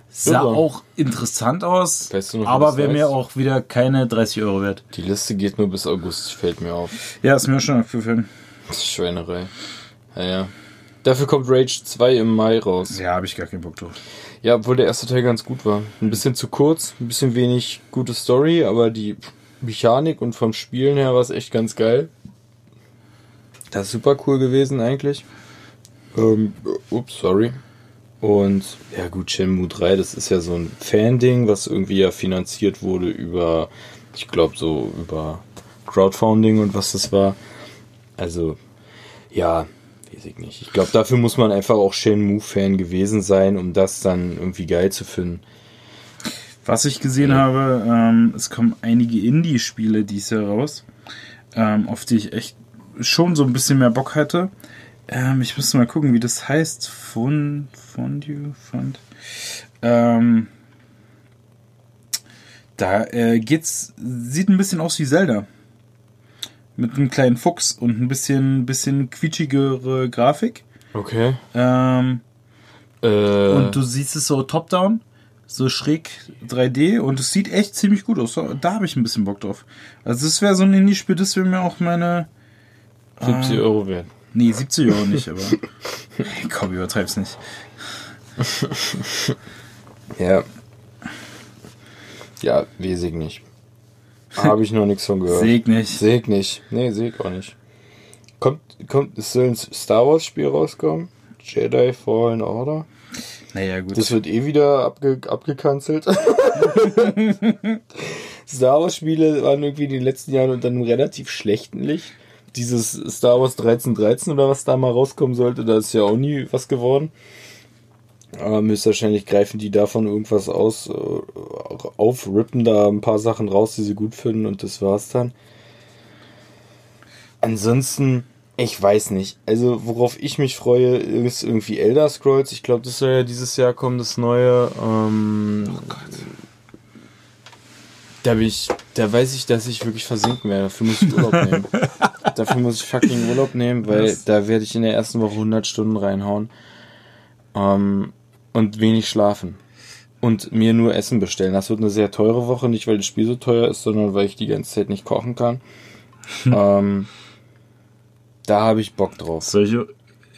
Sah Irre. auch interessant aus, Weißt du noch, aber wäre mir auch wieder keine 30 Euro wert. Die Liste geht nur bis August, fällt mir auf. Ja, ist mir schon aufgefallen. Das ist Schweinerei. Naja. Dafür kommt Rage 2 im Mai raus. Ja, habe ich gar keinen Bock drauf. Ja, obwohl der erste Teil ganz gut war. Ein bisschen zu kurz, ein bisschen wenig gute Story, aber die Mechanik und vom Spielen her war es echt ganz geil. Das ist super cool gewesen eigentlich. Ähm, ups, sorry. Und ja gut, Shenmue 3, das ist ja so ein Fan-Ding, was irgendwie ja finanziert wurde über, ich glaube so über Crowdfunding und was das war. Also, ja, weiß ich nicht. Ich glaube, dafür muss man einfach auch Shenmue-Fan gewesen sein, um das dann irgendwie geil zu finden. Was ich gesehen habe, ähm, es kommen einige Indie-Spiele dieses Jahr raus, ähm, auf die ich echt schon so ein bisschen mehr Bock hatte. Ähm, ich müsste mal gucken, wie das heißt. Fun, Fondue, Fund. Ähm, da äh, geht's, sieht ein bisschen aus wie Zelda. Mit einem kleinen Fuchs und ein bisschen, bisschen quietschigere Grafik. Okay. Ähm, Äh, und du siehst es so top-down, so schräg 3D und es sieht echt ziemlich gut aus. Da habe ich ein bisschen Bock drauf. Also das wäre so ein Indie-Spiel, das wäre mir auch meine... 70 Euro wert. Nee, 70 Euro nicht, aber... Hey, komm, übertreib's nicht. Ja. Ja, weiß ich nicht. Habe ich noch nichts von gehört. Seg nicht. Sehe ich nicht. Nee, sehe ich auch nicht. Kommt, kommt, es soll ein Star Wars Spiel rauskommen? Jedi Fallen Order? Naja, gut. Das wird eh wieder abge, abgekanzelt. Star Wars Spiele waren irgendwie in den letzten Jahren unter einem relativ schlechten Licht. Dieses Star Wars 1313 oder was da mal rauskommen sollte, da ist ja auch nie was geworden. Aber höchstwahrscheinlich greifen die davon irgendwas aus, äh, auf, rippen da ein paar Sachen raus, die sie gut finden und das war's dann. Ansonsten, ich weiß nicht. Also, worauf ich mich freue, ist irgendwie Elder Scrolls. Ich glaube, das soll ja dieses Jahr kommen, das neue. Ähm, oh Gott. Da bin ich, da weiß ich, dass ich wirklich versinken werde. Dafür muss ich Urlaub nehmen. Dafür muss ich fucking Urlaub nehmen, weil Was? da werde ich in der ersten Woche 100 Stunden reinhauen. Ähm, und wenig schlafen. Und mir nur Essen bestellen. Das wird eine sehr teure Woche, nicht weil das Spiel so teuer ist, sondern weil ich die ganze Zeit nicht kochen kann. ähm, da habe ich Bock drauf. Soll ich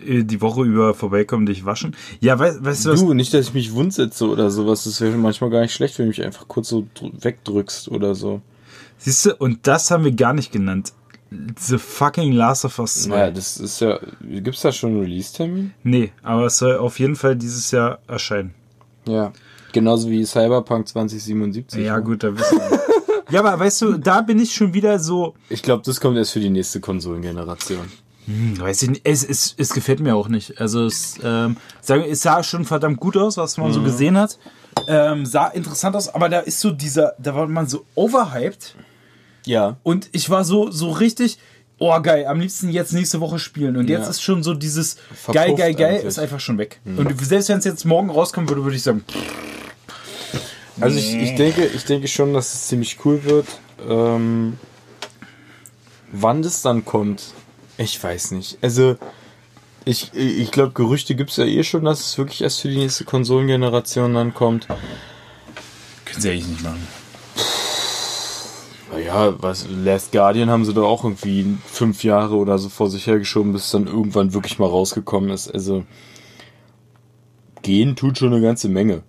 äh, die Woche über vorbeikommen, dich waschen? Ja, weißt, weißt du was? Du, nicht, dass ich mich wundsetze oder sowas. Das wäre manchmal gar nicht schlecht, wenn du mich einfach kurz so dr- wegdrückst oder so. Siehst du, und das haben wir gar nicht genannt. The fucking Last of Us 2. Naja, das ist ja. Gibt's da schon einen Release-Termin? Nee, aber es soll auf jeden Fall dieses Jahr erscheinen. Ja. Genauso wie Cyberpunk 2077. Ja, gut, da wissen wir. ja, aber weißt du, da bin ich schon wieder so. Ich glaube, das kommt erst für die nächste Konsolengeneration. Hm, weiß ich nicht. Es, es, es gefällt mir auch nicht. Also es, ähm, es sah schon verdammt gut aus, was man so gesehen hat. Ähm, sah interessant aus, aber da ist so dieser, da war man so overhyped Ja. und ich war so, so richtig, oh geil, am liebsten jetzt nächste Woche spielen. Und jetzt Ja. ist schon so dieses Verpufft geil, geil, geil, eigentlich. ist einfach schon weg. Und selbst wenn es jetzt morgen rauskommen würde, würde ich sagen, Also ich, ich denke, ich denke schon, dass es ziemlich cool wird. Ähm, wann das dann kommt, ich weiß nicht. Also ich, ich glaube, Gerüchte gibt es ja eh schon, dass es wirklich erst für die nächste Konsolengeneration dann kommt. können sie eigentlich nicht machen. Naja, was Last Guardian haben sie da auch irgendwie fünf Jahre oder so vor sich hergeschoben, bis es dann irgendwann wirklich mal rausgekommen ist. Also gehen tut schon eine ganze Menge.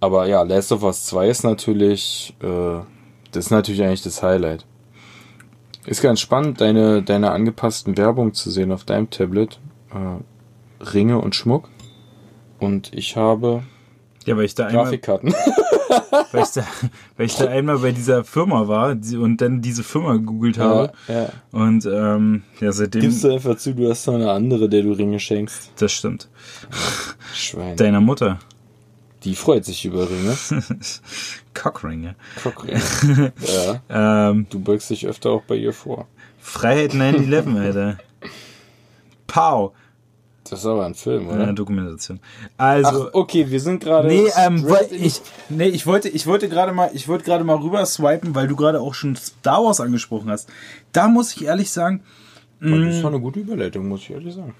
Aber ja, Last of Us 2 ist natürlich, äh, das ist natürlich eigentlich das Highlight. Ist ganz spannend, deine, deine angepassten Werbung zu sehen auf deinem Tablet. Äh, Ringe und Schmuck. Und ich habe Ja, weil ich da einmal, Grafikkarten. weil ich da, weil ich da einmal bei dieser Firma war und dann diese Firma gegoogelt habe. ja. Und ähm, ja, seitdem. Gibst du einfach zu, du hast noch eine andere, der du Ringe schenkst. Das stimmt. Schwein. Deiner Mutter. Die freut sich über Ringe. Cockringe. Cockringe. ja. Ähm, Du beugst dich öfter auch bei ihr vor. Freiheit 9-11, Alter. Pow. Das ist aber ein Film, oder? Äh, Dokumentation. Ach, Also. okay, wir sind gerade. Nee, ähm, ich, nee, ich wollte, ich wollte gerade mal, ich wollte gerade mal rüber swipen, weil du gerade auch schon Star Wars angesprochen hast. Da muss ich ehrlich sagen, Das war eine gute Überleitung, muss ich ehrlich sagen.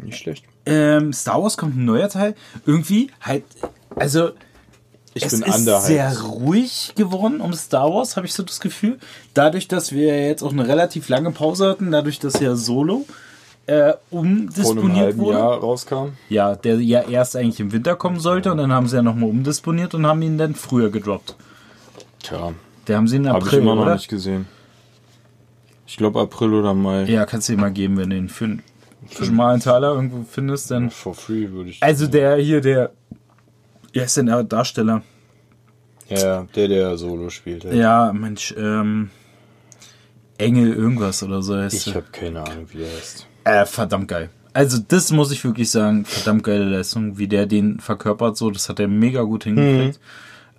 Nicht schlecht. ähm, Star Wars kommt ein neuer Teil. Irgendwie halt, also Ich es bin ist underhyped. sehr ruhig geworden um Star Wars, habe ich so das Gefühl. Dadurch, dass wir jetzt auch eine relativ lange Pause hatten, dadurch, dass ja Solo äh, Vor einem umdisponiert halben wurde. Jahr rauskam. Ja, der ja erst eigentlich im Winter kommen sollte und dann haben sie ja nochmal umdisponiert und haben ihn dann früher gedroppt. Tja, Der haben sie in habe ich April, immer noch oder? nicht gesehen. Ich glaube April oder Mai. Ja, kannst du dir mal geben, wenn du ihn für einen schmalen Taler irgendwo findest, dann. For free würde ich. Also der hier, der. Wer ist denn der Darsteller? ja, der, der Solo spielt. Ja. Ja, Mensch, ähm. Engel irgendwas oder so heißt Ich habe keine Ahnung, wie der heißt. Äh, verdammt geil. Also das muss ich wirklich sagen, verdammt geile Leistung, wie der den verkörpert, so, das hat er mega gut hingekriegt.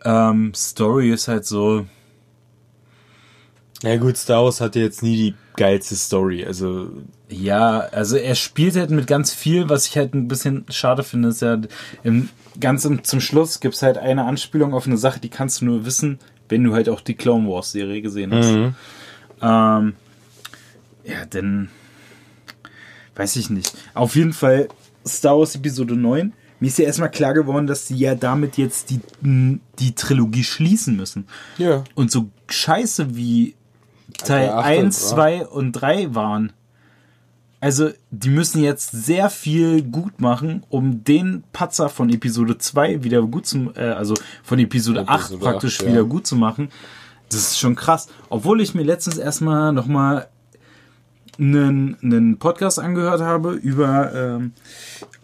Ähm, Story ist halt so, Ja gut, Star Wars hatte jetzt nie die geilste Story. Also ja, also er spielt halt mit ganz viel, was ich halt ein bisschen schade finde, ist ja im, ganz im, zum Schluss gibt's halt eine Anspielung auf eine Sache, die kannst du nur wissen, wenn du halt auch die Clone Wars Serie gesehen hast. Ähm, ja, denn weiß ich nicht. Auf jeden Fall Star Wars Episode 9. Mir ist ja erstmal klar geworden, dass sie ja damit jetzt die, die Trilogie schließen müssen. ja. Und so scheiße wie Teil der achte 1, war- 2 und 3 waren. Also, die müssen jetzt sehr viel gut machen, um den Patzer von Episode 2 wieder gut zu, äh, also von Episode, 8 Episode praktisch 8, ja. wieder gut zu machen. Das ist schon krass. Obwohl ich mir letztens erstmal nochmal einen, einen Podcast angehört habe über ähm,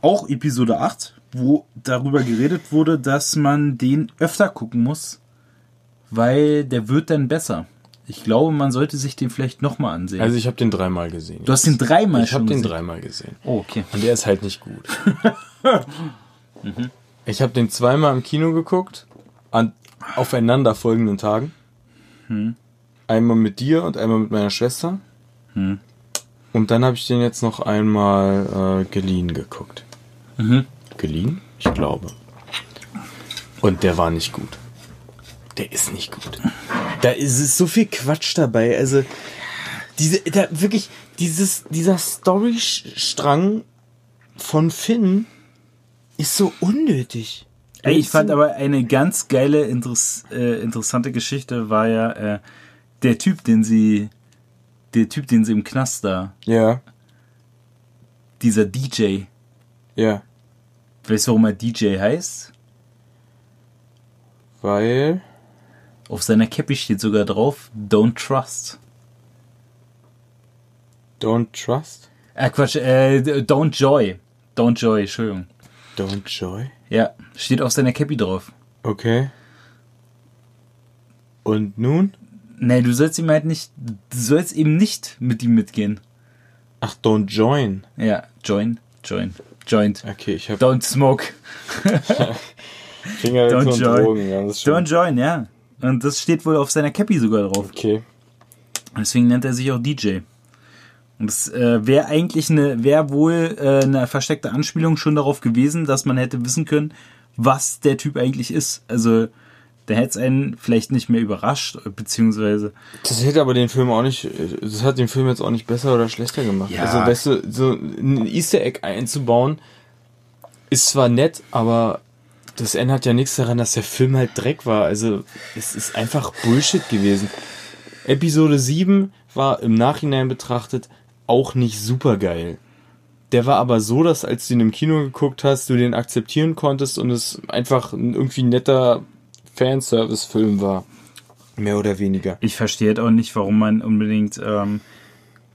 auch Episode 8, wo darüber geredet wurde, dass man den öfter gucken muss, weil der wird dann besser. Ich glaube, man sollte sich den vielleicht nochmal ansehen. Also ich habe den dreimal gesehen. du hast den dreimal ich habe schon den gesehen. dreimal gesehen. Oh, okay. Und der ist halt nicht gut. Ich habe den zweimal im Kino geguckt, an aufeinanderfolgenden Tagen. Einmal mit dir und einmal mit meiner Schwester. Und dann habe ich den jetzt noch einmal äh, geliehen geguckt. Geliehen? Ich glaube. Und der war nicht gut. Der ist nicht gut. Da ist es so viel Quatsch dabei. Also diese, da wirklich dieses, dieser Storystrang von Finn ist so unnötig. Ey, ich fand aber eine ganz geile, interess äh, interessante Geschichte war ja äh, der Typ, den sie, der Typ, den sie im Knast da, Ja, dieser DJ. ja. Weißt du, warum er DJ heißt? Weil. Auf seiner Cappy steht sogar drauf, Don't Trust. Don't trust? Äh, Quatsch, äh, Don't Joy. Don't Joy, Entschuldigung. Don't Joy? Ja, steht auf seiner Cappy drauf. Okay. Und nun? Nee, du sollst ihm halt nicht, du sollst eben nicht mit ihm mitgehen. Ach, Don't Join. Ja, join, join, joint. Okay, ich hab Don't smoke. Finger Don't und join. Drogen. Ja, Don't join, ja. Und das steht wohl auf seiner Cappy sogar drauf. Okay. Deswegen nennt er sich auch DJ. Und das äh, wäre eigentlich eine, wäre wohl äh, eine versteckte Anspielung schon darauf gewesen, dass man hätte wissen können, was der Typ eigentlich ist. Also, der hätte es einen vielleicht nicht mehr überrascht, beziehungsweise, Das hätte aber den Film auch nicht, das hat den Film jetzt auch nicht besser oder schlechter gemacht. Ja. Also, weißt du, so ein Easter Egg einzubauen, ist zwar nett, aber das ändert ja nichts daran, dass der Film halt Dreck war. Also, es ist einfach Bullshit gewesen. Episode 7 war im Nachhinein betrachtet auch nicht super geil. Der war aber so, dass als du ihn im Kino geguckt hast, du den akzeptieren konntest und es einfach ein irgendwie netter Fanservice-Film war. Mehr oder weniger. ich verstehe auch nicht, warum man unbedingt ähm,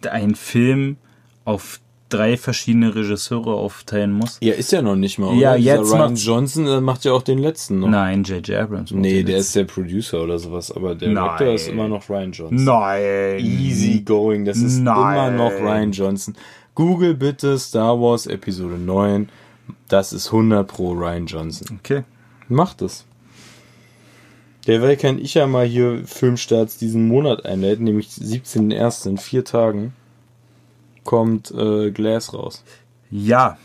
einen Film auf drei verschiedene Regisseure aufteilen muss. Ja, ist ja noch nicht mal. Ja, oder? Dieser jetzt Ryan macht's- Johnson macht ja auch den letzten noch. Nein, J.J. Abrams. Nee, der jetzt. ist der Producer oder sowas, aber der Nein. Director ist immer noch Ryan Johnson. Nein. Easy going, das ist Nein. immer noch Ryan Johnson. Google bitte Star Wars Episode 9. Das ist 100 pro Ryan Johnson. Okay. Macht es. Derweil kann ich ja mal hier Filmstarts diesen Monat einleiten, nämlich 17.01. in vier Tagen kommt äh, Glass raus. Ja.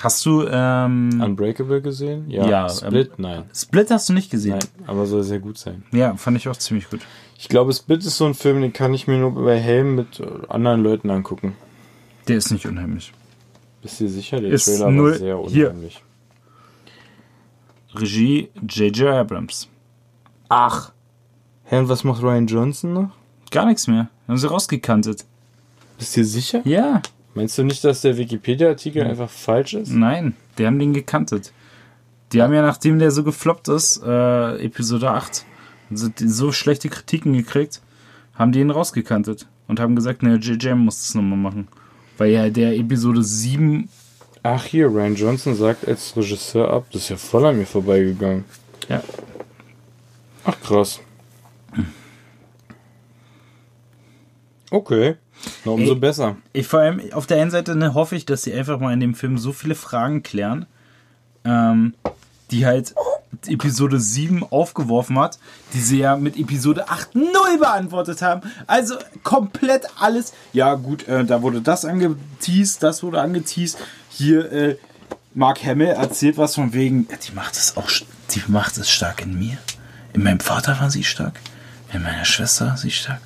Hast du ähm, Unbreakable gesehen? Ja. Ja, Split? Nein. Split hast du nicht gesehen? Nein, aber soll sehr gut sein. Ja, fand ich auch ziemlich gut. Ich glaube, Split ist so ein Film, den kann ich mir nur bei Helm mit äh, anderen Leuten angucken. Der ist nicht unheimlich. Bist du sicher? Der Ist Trailer war sehr hier. unheimlich. Regie J.J. Abrams. Ach. Hä, und was macht Ryan Johnson noch? Gar nichts mehr. Haben sie rausgekantet. Bist du sicher? Ja. Meinst du nicht, dass der Wikipedia-Artikel einfach falsch ist? Nein, die haben den gekantet. Die haben ja, nachdem der so gefloppt ist, äh, Episode 8, so, schlechte Kritiken gekriegt, haben die ihn rausgekantet und haben gesagt, ne, JJ muss das nochmal machen. Weil ja der Episode 7, Ach, hier, Ryan Johnson sagt als Regisseur ab. Das ist ja voll an mir vorbeigegangen. ja, Ach, krass. Okay. Na, umso Ey. besser. ich, vor allem auf der einen Seite ne, hoffe ich, dass sie einfach mal in dem Film so viele Fragen klären, ähm, die halt Episode 7 aufgeworfen hat, die sie ja mit Episode 8 null beantwortet haben. Also komplett alles. Ja, gut, äh, da wurde das angeteased, das wurde angeteased. Hier, äh, Mark Hamill erzählt was von wegen, die macht es auch, die macht es stark in mir. In meinem Vater war sie stark. In meiner Schwester war sie stark.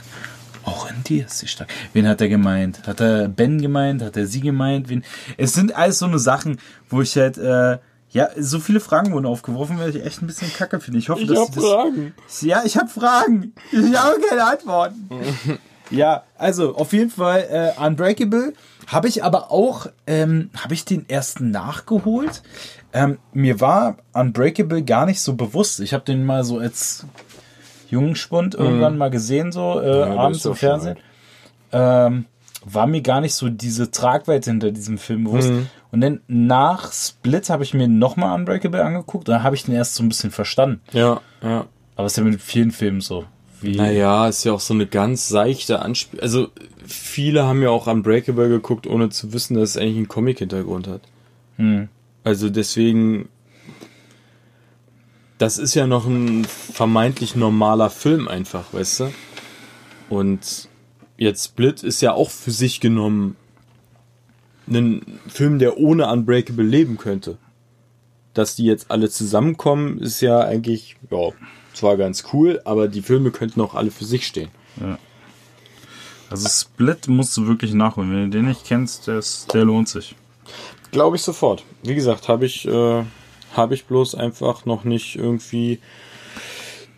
Auch in dir ist sie stark. Wen hat er gemeint? Hat er Ben gemeint? Hat er sie gemeint? Wen? Es sind alles so eine Sachen, wo ich halt, äh, ja, so viele Fragen wurden aufgeworfen, weil ich echt ein bisschen kacke finde. Ich hoffe, Ich dass hab sie das, Fragen. ja, ich habe Fragen. Ich habe keine Antworten. ja, also auf jeden Fall äh, Unbreakable. Habe ich aber auch, ähm, habe ich den ersten nachgeholt? Ähm, mir war Unbreakable gar nicht so bewusst. Ich habe den mal so als Jungspund irgendwann mal gesehen, so äh, der abends im Fernsehen. Ähm, war mir gar nicht so diese Tragweite hinter diesem Film bewusst. Und dann nach Split habe ich mir nochmal Unbreakable angeguckt. Da habe ich den erst so ein bisschen verstanden. Ja, ja. Aber es ist ja mit vielen Filmen so. Wie, Naja, ist ja auch so eine ganz seichte Anspielung. Also, viele haben ja auch Unbreakable geguckt, ohne zu wissen, dass es eigentlich einen Comic-Hintergrund hat. Hm. Also deswegen, das ist ja noch ein vermeintlich normaler Film einfach, weißt du? Und jetzt Split ist ja auch für sich genommen ein Film, der ohne Unbreakable leben könnte. Dass die jetzt alle zusammenkommen, ist ja eigentlich, ja, zwar ganz cool, aber die Filme könnten auch alle für sich stehen. Also Split musst du wirklich nachholen. Wenn du den nicht kennst, der, ist, der lohnt sich. Glaube ich sofort. Wie gesagt, habe ich, äh, habe ich bloß einfach noch nicht irgendwie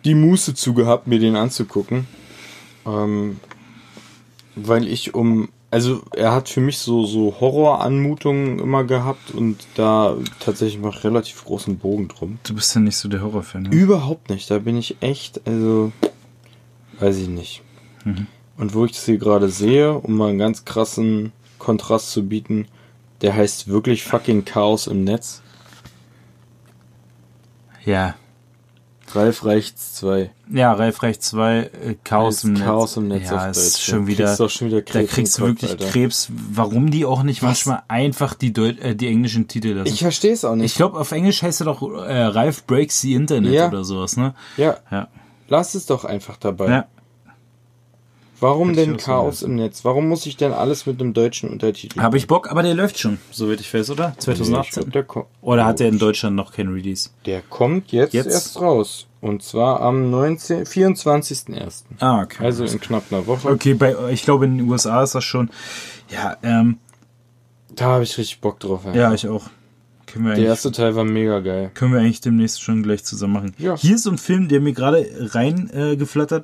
die Muße zu gehabt, mir den anzugucken. Ähm, weil ich um, also er hat für mich so, so Horroranmutungen immer gehabt und da tatsächlich noch relativ großen Bogen drum. Du bist ja nicht so der Horrorfan. Ne? Überhaupt nicht. Da bin ich echt, also, weiß ich nicht. Und wo ich das hier gerade sehe, um mal einen ganz krassen Kontrast zu bieten, der heißt wirklich fucking Chaos im Netz. Ja. Ralf Reichts 2. Ja, Ralf Recht 2, äh, Chaos im Netz. Chaos im Netz ja, ist schon Da wieder, schon wieder da Krebs kriegst du wirklich Alter. Krebs. Warum die auch nicht manchmal einfach die, Deut äh, die englischen Titel lassen. Ich verstehe es auch Ich nicht. glaube, auf Englisch heißt er doch äh, Ralf Breaks the Internet Ja. oder sowas, ne? ja, Ja. lass es doch einfach dabei. Ja. Warum denn Chaos im Netz? Warum muss ich denn alles mit einem deutschen Untertitel? Habe ich Bock, aber der läuft schon, soweit ich weiß, oder? Ich 2018? glaub, der, ko- Oder hat der in Deutschland noch kein Release? der kommt jetzt, Jetzt? erst raus. Und zwar am 19, 24.01. Ah, okay. Also in knapp einer Woche. okay, bei, ich glaube, in den USA ist das schon. Ja, ähm, Da habe ich richtig Bock drauf. ey. ja, ich auch. Können wir Der erste Teil war mega geil. Können wir eigentlich demnächst schon gleich zusammen machen. Ja. Hier ist so ein Film, der mir gerade rein äh,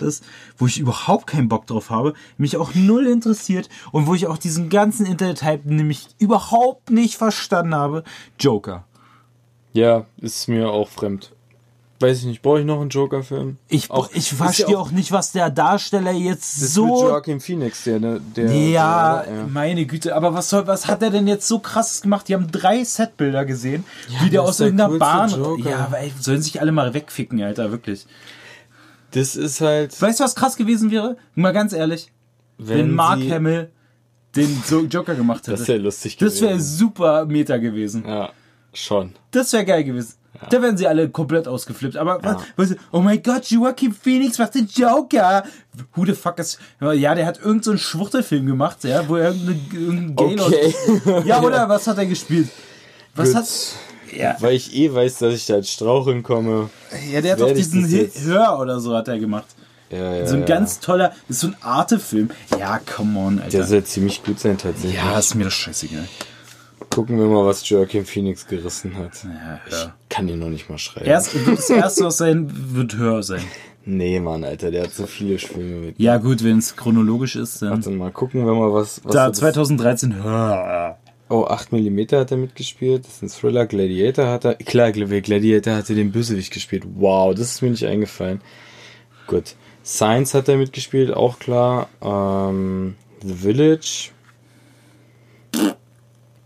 ist, wo ich überhaupt keinen Bock drauf habe, mich auch null interessiert und wo ich auch diesen ganzen Internet-Hype nämlich überhaupt nicht verstanden habe. Joker. Ja, ist mir auch fremd. Weiß ich nicht, brauche ich noch einen Joker-Film? Ich, Auch- ich ist verstehe ja auch nicht, was der Darsteller jetzt Das mit so. Joaquin Phoenix, der, ne- der, Ja, der, ja. meine Güte, aber was soll, was hat er denn jetzt so krasses gemacht? Die haben drei Setbilder gesehen, wie der aus ist der irgendeiner Bahn. Joker. Ja, aber ey, sollen sich alle mal wegficken, Alter, wirklich. Das ist halt. Weißt du, was krass gewesen wäre? Mal ganz ehrlich. wenn Mark sie- Hamill den Joker gemacht hätte. Das wäre lustig Das wäre gewesen. super Meta gewesen. Ja, schon. Das wäre geil gewesen. Da wären sie alle komplett ausgeflippt. Aber was, was, oh mein Gott, Joaquin Phoenix macht den Joker. Who the fuck is. Ja, der hat irgendeinen so Schwuchtelfilm gemacht, ja, wo er irgendeine, irgendein Gay Okay. Ja, oder was hat er gespielt? Was Gut. hat. Ja, Weil ich eh weiß, dass ich da als Straucheln komme. ja der hat doch diesen Hör oder so hat er gemacht. Ja, ja, So ein ja. ganz toller, ist so ein Arte-Film. Ja, come on, Alter. Der soll ziemlich gut sein, tatsächlich. ja, ist mir das scheißegal. Gucken wir mal, was Joaquin Phoenix gerissen hat. Ja, ja. Kann ihn noch nicht mal schreiben. Erst, das erste, was sein, wird höher sein. Nee, Mann, Alter, der hat so viele Filme mit. Ja, gut, wenn es chronologisch ist, dann. Warte mal, gucken wir mal, was. was Da, so das- 2013, höher. Oh, 8 mm hat er mitgespielt. Das ist ein Thriller. Gladiator hat er. Klar, Gla- Gladiator hatte den Bösewicht gespielt. Wow, das ist mir nicht eingefallen. Gut. Science hat er mitgespielt, auch klar. Ähm, The Village.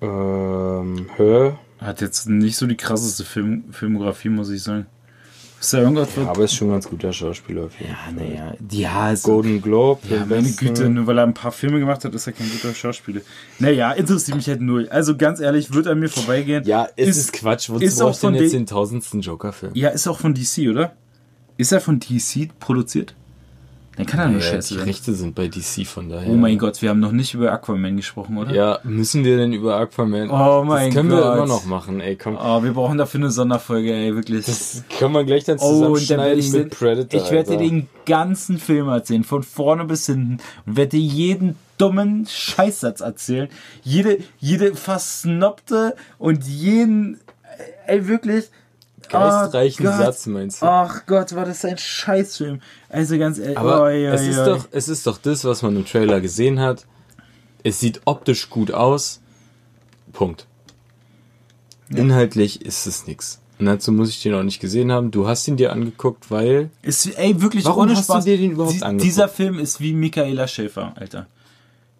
Ähm, Her. Hat jetzt nicht so die krasseste Film, Filmografie, muss ich sagen. Ist da irgendwas? Ja, aber ist schon ein ganz guter Schauspieler auf jeden ja, Fall. naja. Ja, ist, Golden Globe. ja, meine besten. Güte, nur weil er ein paar Filme gemacht hat, ist er kein guter Schauspieler. Naja, interessiert mich halt null. Also ganz ehrlich, wird an mir vorbeigehen. Ja, es ist, Quatsch. Wozu ist auch denn von jetzt den- den tausendsten Joker-Film? Ja, ist auch von DC, oder? Ist er von DC produziert? Dann kann er nur Ja, scheiße die. Rechte sind bei DC, von daher. Oh mein Gott, wir haben noch nicht über Aquaman gesprochen, oder? Ja, müssen wir denn über Aquaman? Oh mein Das können wir Gott. immer noch machen, ey, komm. Oh, wir brauchen dafür eine Sonderfolge, ey, wirklich. Das können wir gleich dann Oh, dann zusammenschneiden ich, mit den, Predator. ich werde dir den ganzen Film erzählen, von vorne bis hinten und werde dir jeden dummen Scheißsatz erzählen. Jede, jede versnobte und jeden, ey, wirklich. Geistreichen Oh. Satz, meinst du? Ach Gott, war das ein Scheißfilm. Also ganz ehrlich. Aber oi, oi, es, ist oi. doch, es ist doch das, was man im Trailer gesehen hat. Es sieht optisch gut aus. Punkt. Inhaltlich ist es nix. Und dazu muss ich den auch nicht gesehen haben. Du hast ihn dir angeguckt, weil. Ist, ey, wirklich Warum ohne hast du Spaß. dir den überhaupt Die- angeguckt? Dieser Film ist wie Michaela Schäfer, Alter.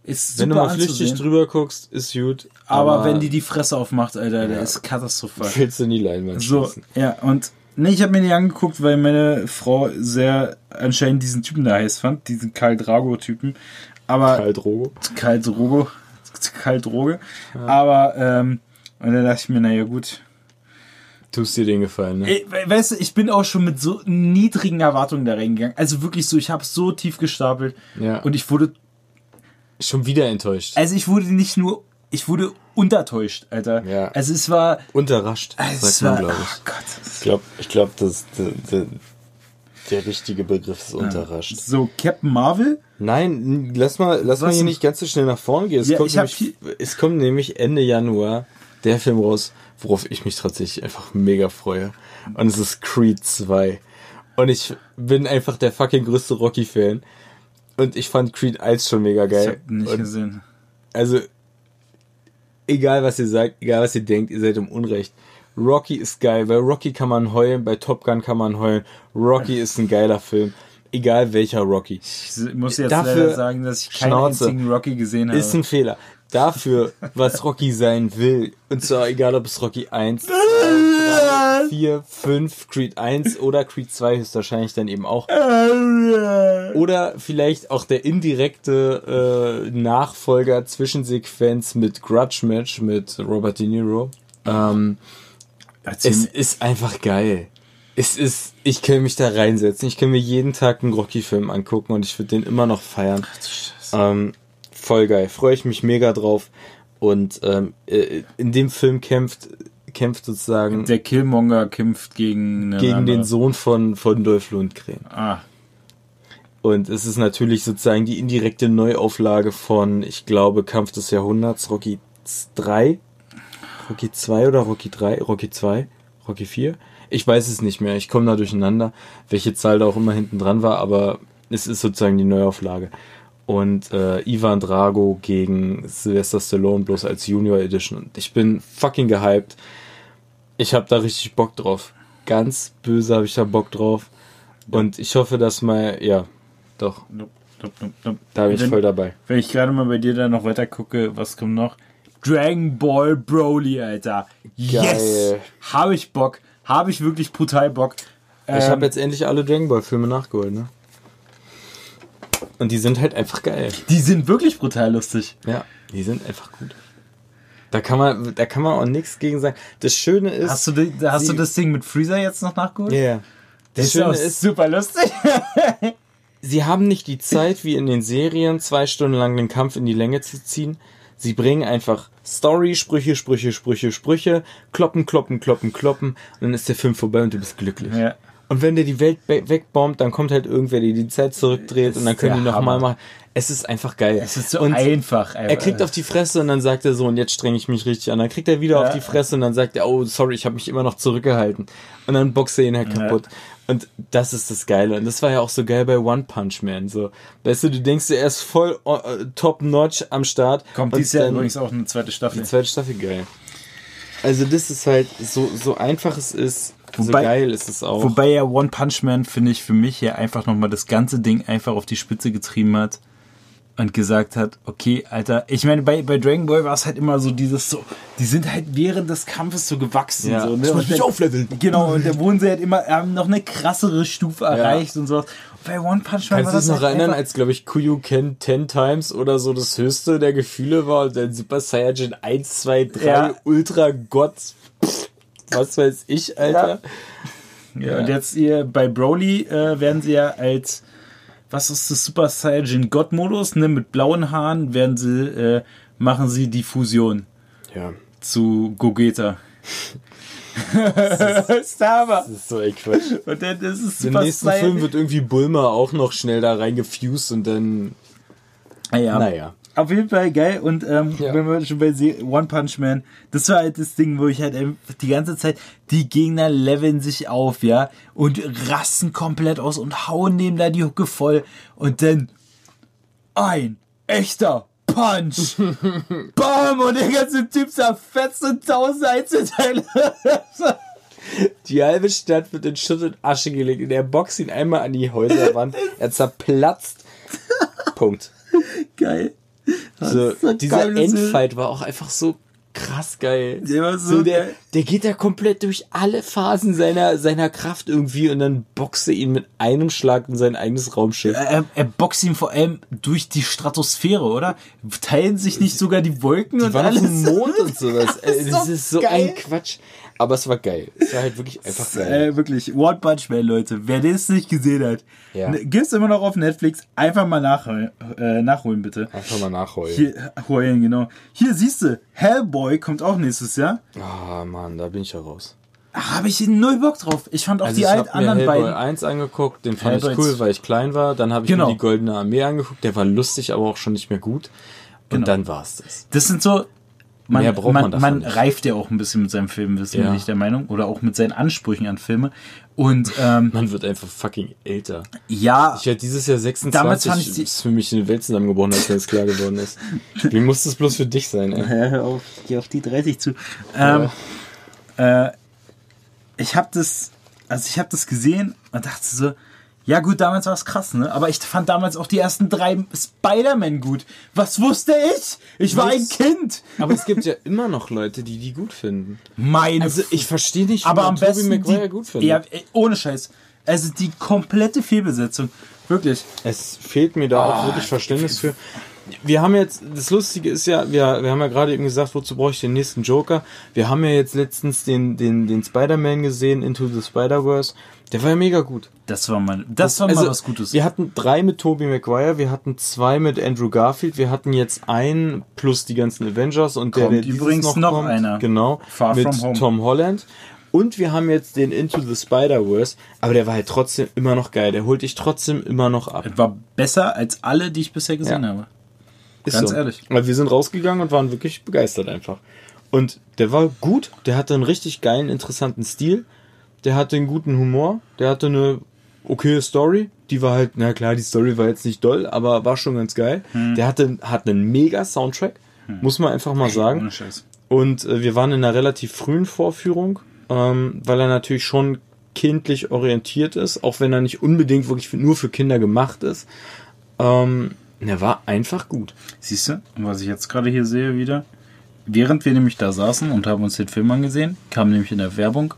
Ist super wenn du mal flüchtig drüber guckst, ist gut. aber, wenn die die Fresse aufmacht, Alter, der ist katastrophal. willst du in die Leinwand So, schießen. ja, und nee, ich habe mir die angeguckt, weil meine Frau sehr anscheinend diesen Typen da heiß fand, diesen Karl Drago-Typen. Aber Karl Drogo. Karl Drogo, Karl Droge. Aber, ähm, und dann dachte ich mir, naja, gut. Tust dir den Gefallen, ne? Weißt du, ich bin auch schon mit so niedrigen Erwartungen da reingegangen. Also wirklich so, ich habe so tief gestapelt. Ja. Und ich wurde, Schon wieder enttäuscht. also ich wurde nicht nur, ich wurde untertäuscht, Alter. Ja. Also es war, Unterrascht, es sagt war, man, glaube oh ich. Gott. Ich glaube, ich glaub, das, der, der, der richtige Begriff ist unterrascht. So, Captain Marvel? Nein, lass mal, lass mal hier nicht ganz so schnell nach vorne gehen. Es, Ja, kommt ich hab nämlich, es kommt nämlich Ende Januar der Film raus, worauf ich mich tatsächlich einfach mega freue. Und es ist Creed 2. Und ich bin einfach der fucking größte Rocky-Fan. Und ich fand Creed 1 schon mega Ich geil. hab nicht Und gesehen. also, egal was ihr sagt, egal was ihr denkt, ihr seid im Unrecht. Rocky ist geil. Bei Rocky kann man heulen, bei Top Gun kann man heulen. Rocky ist ein geiler Film. Egal welcher Rocky. Ich muss jetzt Dafür leider sagen, dass ich keinen Schnauze. einzigen Rocky gesehen habe. Ist ein Fehler. dafür, was Rocky sein will, und zwar egal ob es Rocky 1, 2, 3, 4, 5, Creed 1 oder Creed 2 höchstwahrscheinlich dann eben auch. Oder vielleicht auch der indirekte äh, Nachfolger Zwischensequenz mit Grudge Match mit Robert De Niro. Ähm, es ist einfach geil. Es ist, ich kann mich da reinsetzen. Ich kann mir jeden Tag einen Rocky-Film angucken und ich würde den immer noch feiern. Ähm, voll geil. Freue ich mich mega drauf. Und ähm, äh, in dem Film kämpft, kämpft sozusagen Der Killmonger kämpft gegen, gegen den Sohn von, von Dolph Lundgren. Ah, Und es ist natürlich sozusagen die indirekte Neuauflage von, ich glaube, Kampf des Jahrhunderts, Rocky 3, Rocky 2 oder Rocky 3, Rocky 2, Rocky 4. Ich weiß es nicht mehr, ich komme da durcheinander, welche Zahl da auch immer hinten dran war, aber es ist sozusagen die Neuauflage. Und äh, Ivan Drago gegen Sylvester Stallone bloß als Junior Edition. Und ich bin fucking gehypt. Ich habe da richtig Bock drauf. Ganz böse habe ich da Bock drauf. Und ich hoffe, dass mal, ja, doch, Nope, nope, nope, da bin ich Wenn- voll dabei. Wenn ich gerade mal bei dir da noch weiter gucke, was kommt noch? Dragon Ball Broly, Alter. Yes! Geil. Habe ich Bock. Habe ich wirklich brutal Bock. Ich Ähm, habe jetzt endlich alle Dragon Ball Filme nachgeholt, ne? Und die sind halt einfach geil. die sind wirklich brutal lustig. Ja, die sind einfach gut. Da kann man, da kann man auch nichts gegen sagen. Das Schöne ist, Hast du, die, hast du sie- das Ding mit Freezer jetzt noch nachgeholt? ja, ja. Das ist Schöne auch ist, super lustig. sie haben nicht die Zeit, wie in den Serien, zwei Stunden lang den Kampf in die Länge zu ziehen. Sie bringen einfach Story, Sprüche, Sprüche, Sprüche, Sprüche, kloppen, kloppen, kloppen, kloppen, und dann ist der Film vorbei und du bist glücklich. ja. Und wenn der die Welt wegbombt, dann kommt halt irgendwer, der die Zeit zurückdreht und dann können die nochmal machen. Es ist einfach geil. Es ist so und einfach. er kriegt auf die Fresse und dann sagt er so, und jetzt strenge ich mich richtig an. Dann kriegt er wieder Ja. auf die Fresse und dann sagt er, oh, sorry, ich habe mich immer noch zurückgehalten. Und dann boxt er ihn halt Ja. kaputt. Und das ist das Geile. Und das war ja auch so geil bei One Punch Man. So, weißt du, du denkst, dir, er ist voll äh, top-notch am Start. Kommt dieses Jahr übrigens auch eine zweite Staffel. Die zweite Staffel geil. Also das ist halt, so, so einfach es ist, so Wobei- geil ist es auch. Wobei ja One Punch Man, finde ich, für mich ja einfach nochmal das ganze Ding einfach auf die Spitze getrieben hat und gesagt hat, okay, Alter, ich meine, bei, bei Dragon Ball war es halt immer so dieses so, die sind halt während des Kampfes so gewachsen. Ja. so, ne? Ich muss mich aufleveln. Genau, und da wurden sie halt immer, haben noch eine krassere Stufe erreicht und sowas. Bei One Punch Man Kannst du das dich noch halt erinnern, als, glaube ich, Kuyu Ken 10 Times oder so das höchste der Gefühle war und dann Super Saiyajin 1, 2, 3, Ja. Ultra Gott, pff, was weiß ich, Alter. Ja, und jetzt hier bei Broly äh, werden sie ja als, was ist das Super Saiyan God Modus, ne, mit blauen Haaren werden sie, äh, machen sie die Fusion Ja. zu Gogeta. das ist. Das ist so ein Quatsch. Und dann ist es Im nächsten Saiyan. Film wird irgendwie Bulma auch noch schnell da reingefused und dann, Ah, ja. naja. Auf jeden Fall geil und ähm, Ja. wenn wir schon bei One Punch Man, das war halt das Ding, wo ich halt die ganze Zeit, die Gegner leveln sich auf, ja, und rasten komplett aus und hauen dem da die Hucke voll und dann ein echter Punch. Bam! Und der ganze Typ zerfetzt in tausend Einzelteile. Die halbe Stadt wird in Schutt und Asche gelegt und er boxt ihn einmal an die Häuserwand, er zerplatzt. Punkt. geil. So, so dieser geil, Endfight war auch einfach so krass geil. Der war so so der, geil. der geht da komplett durch alle Phasen seiner, seiner Kraft irgendwie und dann boxt er ihn mit einem Schlag in sein eigenes Raumschiff. Er, er boxt ihn vor allem durch die Stratosphäre, oder? Teilen sich nicht sogar die Wolken Die und waren auf alles? dem Mond und sowas. Das ist Das so ist so geil. ein Quatsch. Aber es war geil. Es war halt wirklich einfach geil. Äh, wirklich, One Punch Man, Leute. Wer das nicht gesehen hat, Ja. ne, gibt's immer noch auf Netflix. Einfach mal nachholen, äh, nachholen bitte. Einfach mal nachholen. Hier, holen, genau. Hier siehst du, Hellboy kommt auch nächstes Jahr. Ah, Mann, da bin ich ja raus. Habe ich null Bock drauf. Ich fand auch Also die ich alt, habe mir anderen Hellboy beiden. 1 angeguckt, den fand Hellboy ich cool, weil ich klein war. Dann habe ich Genau. mir die Goldene Armee angeguckt, der war lustig, aber auch schon nicht mehr gut. Und Genau. dann war's das. Das sind so. Man, Mehr braucht man, man man reift ja auch ein bisschen mit seinem Filmwissen, Ja. bin ich der Meinung. Oder auch mit seinen Ansprüchen an Filme. Und ähm, Man wird einfach fucking älter. ja, Ich werde dieses Jahr Damals 26, fand ich die- ist für mich eine Welt zusammengebrochen, als mir das klar geworden ist. Wie muss das bloß für dich sein, ey? Hör auf, geh auf die 30 zu. Ähm, äh, ich habe das, also ich habe das gesehen und dachte so, Ja, gut, damals war es krass, ne? Aber ich fand damals auch die ersten drei Spider-Man gut. Was wusste ich? Ich war ein? Kind. Aber es gibt ja immer noch Leute, die die gut finden. Meine Also ich verstehe nicht, aber am Tobey besten die, gut findet. Ja, ey, ohne Scheiß. Also die komplette Fehlbesetzung. Wirklich. Es fehlt mir da auch wirklich Verständnis für. Wir haben jetzt, das Lustige ist ja, wir, wir haben ja gerade eben gesagt, wozu brauche ich den nächsten Joker? Wir haben ja jetzt letztens den, den, den Spider-Man gesehen, Into the Spider-Verse. Der war ja mega gut. Das war mal, das war mal was Gutes. Also, Wir hatten drei mit Tobey Maguire, wir hatten zwei mit Andrew Garfield, wir hatten jetzt einen plus die ganzen Avengers und der, Kommt der dieses übrigens noch kommt, einer. Genau, Far mit From Home. Tom Holland. Und wir haben jetzt den Into the Spider-Verse, aber der war halt trotzdem immer noch geil. Der holt dich trotzdem immer noch ab. war besser als alle, die ich bisher gesehen Ja. habe. Ist Ganz so. ehrlich. Weil wir sind rausgegangen und waren wirklich begeistert einfach. Und der war gut, der hatte einen richtig geilen, interessanten Stil, der hatte einen guten Humor, der hatte eine okay Story, die war halt, na klar, die Story war jetzt nicht doll, aber war schon ganz geil. Hm. Der hatte, hat einen mega Soundtrack, muss man einfach mal sagen. Ohne Scheiß. Und äh, wir waren in einer relativ frühen Vorführung, ähm, weil er natürlich schon kindlich orientiert ist, auch wenn er nicht unbedingt wirklich für, nur für Kinder gemacht ist. Ähm, er war einfach gut. Siehst du, und was ich jetzt gerade hier sehe wieder, während wir nämlich da saßen und haben uns den Film angesehen, kam nämlich in der Werbung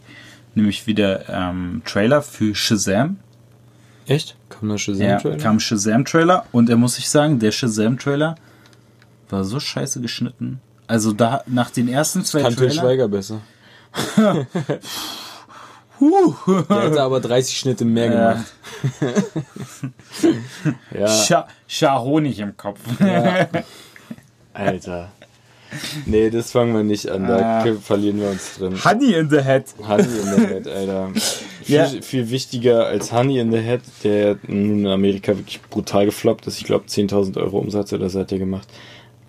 nämlich wieder ähm, Trailer für Shazam. Echt? Kam da Shazam Ja, Trailer? kam Shazam-Trailer und er muss ich sagen, der Shazam-Trailer war so scheiße geschnitten. Also da nach den ersten zwei Kann Trailern. Schweiger besser. Huh. Der hätte aber 30 Schnitte mehr Ja. gemacht. ja, Scha Scha Honig im Kopf. Alter. Nee, das fangen wir nicht an. Da Ah. verlieren wir uns drin. Honey in the Head. Honey in the Head, Alter. Viel, Ja. viel wichtiger als Honey in the Head, der nun in Amerika wirklich brutal gefloppt ist. Ich glaube, 10.000 Euro Umsatz oder hat er gemacht.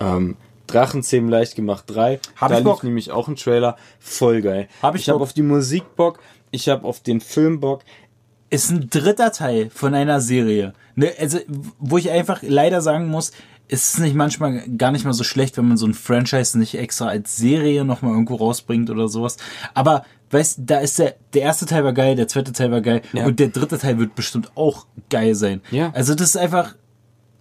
Ähm, Drachenzähmen leicht gemacht 3. Hab da ich Bock. lief nämlich auch ein Trailer. Voll geil. Hab ich ich habe auf die Musik Bock. Ich habe auf den Film Bock. ist ein dritter Teil von einer Serie. Ne, also, wo ich einfach leider sagen muss, ist es nicht manchmal gar nicht mal so schlecht, wenn man so ein Franchise nicht extra als Serie nochmal irgendwo rausbringt oder sowas. Aber, weißt da ist der, der erste Teil war geil, der zweite Teil war geil Ja. und der dritte Teil wird bestimmt auch geil sein. Ja. Also, das ist einfach,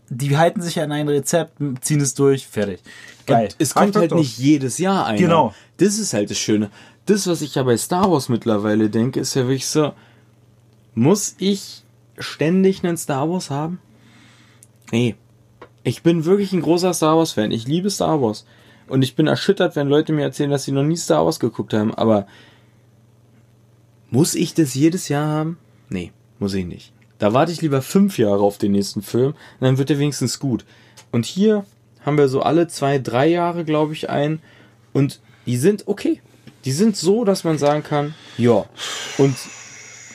die halten sich an ein Rezept, ziehen es durch, fertig. Geil. Und es kommt halt nicht jedes Jahr einer. Genau. Das ist halt das Schöne. Das, was ich ja bei Star Wars mittlerweile denke, ist ja wirklich so, muss ich ständig einen Star Wars haben? Nee. Ich bin wirklich ein großer Star Wars Fan. Ich liebe Star Wars. Und ich bin erschüttert, wenn Leute mir erzählen, dass sie noch nie Star Wars geguckt haben. Aber muss ich das jedes Jahr haben? Nee, muss ich nicht. Da warte ich lieber fünf Jahre auf den nächsten Film, dann wird er wenigstens gut. Und hier haben wir so alle zwei, drei Jahre, glaube ich, ein. Und die sind okay. Die sind so, dass man sagen kann, ja. Und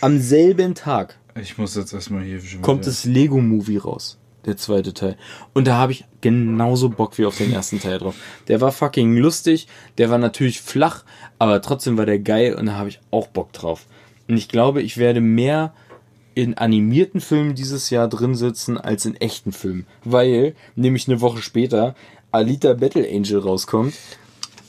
am selben Tag Ich muss jetzt erstmal hier kommt das Lego Movie raus. Der zweite Teil. Und da habe ich genauso Bock wie auf den ersten Teil drauf. Der war fucking lustig, der war natürlich flach, aber trotzdem war der geil und da habe ich auch Bock drauf. Und ich glaube, ich werde mehr in animierten Filmen dieses Jahr drin sitzen als in echten Filmen. Weil, nämlich eine Woche später, Alita Battle Angel rauskommt,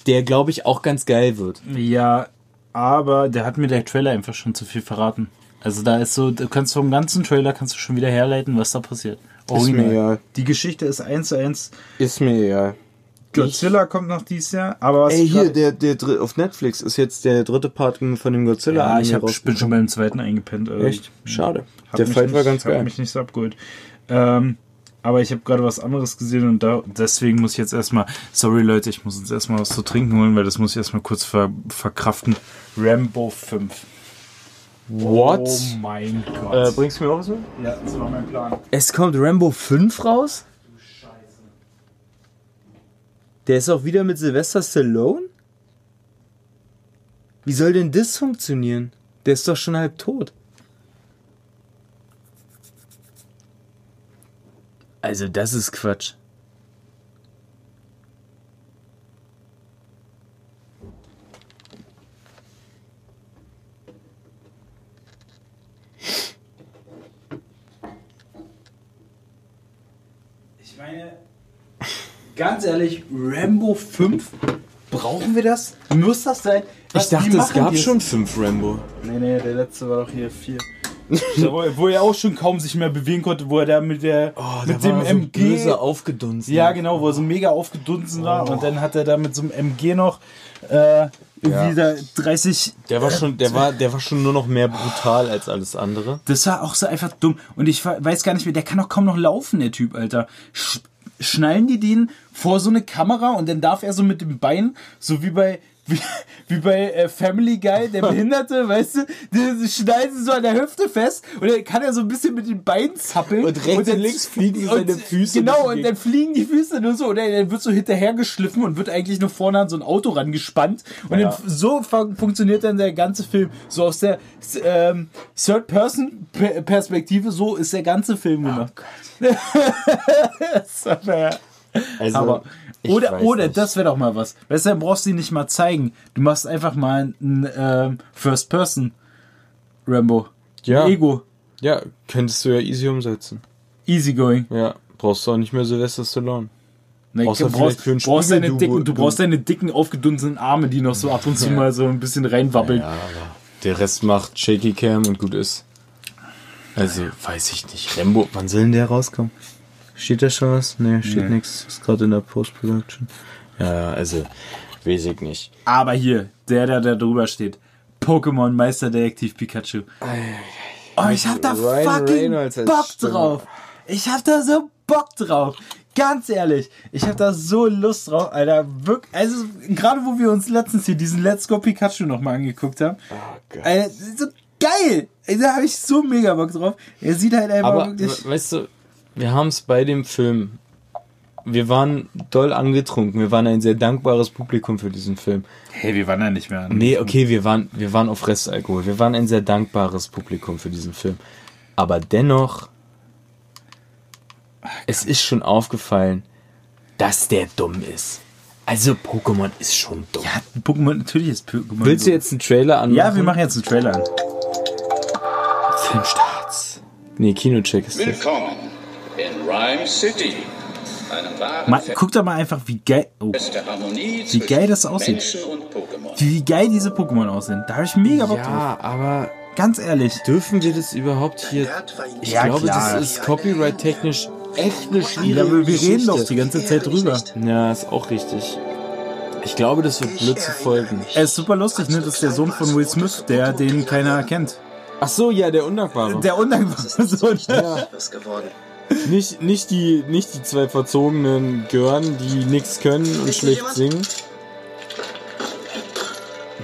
der glaube ich auch ganz geil wird. Ja, aber der hat mir der Trailer einfach schon zu viel verraten. Also da ist so, du kannst vom ganzen Trailer kannst du schon wieder herleiten, was da passiert. Ist mir egal. Die Geschichte ist eins zu eins. Ist mir egal. Godzilla kommt noch dieses Jahr, aber was Ey, ich hier, der, der auf Netflix ist jetzt der dritte Part von dem Godzilla. ja, ich hab, bin schon beim zweiten eingepennt. Also Echt? Schade. Hat Der Fight nicht, war ganz hat geil. mich nicht so abgeholt. Ähm, aber ich habe gerade was anderes gesehen und da, deswegen muss ich jetzt erstmal, sorry Leute, ich muss uns erstmal was zu trinken holen, weil das muss ich erstmal kurz ver, verkraften. Rambo 5. What? Oh mein äh, Gott. bringst du mir auch was mit? ja, das war mein Plan. Es kommt Rambo 5 raus? Der ist auch wieder mit Sylvester Stallone? Wie soll denn das funktionieren? Der ist doch schon halb tot. Also, das ist Quatsch. Ich meine, ganz ehrlich, Rambo 5, brauchen wir das? Muss das sein? Was, ich dachte, es gab schon fünf Rambo. Nee, nee, der letzte war doch hier 4. Da, wo, er auch schon kaum sich mehr bewegen konnte, wo er da mit der mit dem MG aufgedunsen. Ja, genau, wo er so mega aufgedunsen war und dann hat er da mit so einem MG noch äh, irgendwie da 30 Der war schon, der war, der war schon nur noch mehr brutal als alles andere. Das war auch so einfach dumm. Und ich weiß gar nicht mehr, der kann doch kaum noch laufen, der Typ, Alter. Sch schnallen die den vor so eine Kamera und dann darf er so mit dem Bein, so wie bei wie, wie bei äh, Family Guy, der Behinderte, weißt du, die, schnallen sie so an der Hüfte fest und dann kann er so ein bisschen mit den Beinen zappeln. Und rechts und dann, links fliegen seine Füße Genau, und dann fliegen die Füße nur so und dann, wird so hinterhergeschliffen und wird eigentlich nur vorne an so ein Auto rangespannt. Und Ja. dann, so fun funktioniert dann der ganze Film. So aus der ähm, Third-Person-Perspektive, so ist der ganze Film gemacht. Das war- Also, aber oder oder nicht. das wäre doch mal was. Dann brauchst du ihn nicht mal zeigen. Du machst einfach mal ein ähm, First Person Rambo. Ja. Ego. Ja, könntest du ja easy umsetzen. Easygoing. Ja, brauchst du auch nicht mehr Sylvester Stallone. Ne, Außer du brauchst, für einen brauchst Spiegel, deine du- dicken, du du- brauchst deine dicken aufgedunsenen Arme, die noch so ab und zu mal so ein bisschen reinwabbeln. Ja, aber der Rest macht Shaky Cam und gut ist. Also, weiß ich nicht. Rambo, wann soll denn der rauskommen? Steht da schon was? Nee, steht Nee. nichts. Ist gerade in der Post-Production. Ja, also, weiß ich nicht. Aber hier, der, der da drüber steht. Pokémon Meisterdetektiv Pikachu. Oh, ich hab da Ryan fucking Bock drauf. Ich hab da so Bock drauf. Ganz ehrlich, ich hab da so Lust drauf, Alter. Wirklich, also gerade wo wir uns letztens hier diesen Let's Go Pikachu nochmal angeguckt haben. Gott. Alter, das ist so geil. Da habe ich so mega Bock drauf. Er sieht halt einfach Aber, wirklich. we- weißt du, wir haben es bei dem Film. Wir waren doll angetrunken. Wir waren ein sehr dankbares Publikum für diesen Film. Hey, wir waren da nicht mehr an. Nee, okay, wir waren, wir waren auf Restalkohol. Wir waren ein sehr dankbares Publikum für diesen Film. Aber dennoch, es ist schon aufgefallen, dass der dumm ist. Also Pokémon ist schon dumm. Ja, Pokémon, natürlich ist Pokémon. Willst du jetzt einen Trailer anmachen? Ja, wir machen jetzt einen Trailer an. Filmstarts. Nee, Kinocheck ist das. In Rhyme City. Mal, guck doch mal einfach, wie geil. Oh, Wie geil das aussieht. Wie geil diese Pokémon aussehen. Da habe ich mega Bock drauf. Ja, aber Ganz ehrlich. dürfen wir das überhaupt hier... Ich Ja, glaube, klar. das ist copyright-technisch echt eine schwierige Ja, aber wir reden doch die ganze Zeit drüber. Ja, ist auch richtig. Ich glaube, das wird blöd zu folgen. Er ist super lustig, ne? Das ist der Sohn von Will Smith, der den keiner kennt. Ach so, ja, der Undankbare. Der undankbare Sohn. geworden. Nicht, nicht, die, nicht die zwei verzogenen Görn, die nichts können und schlecht singen.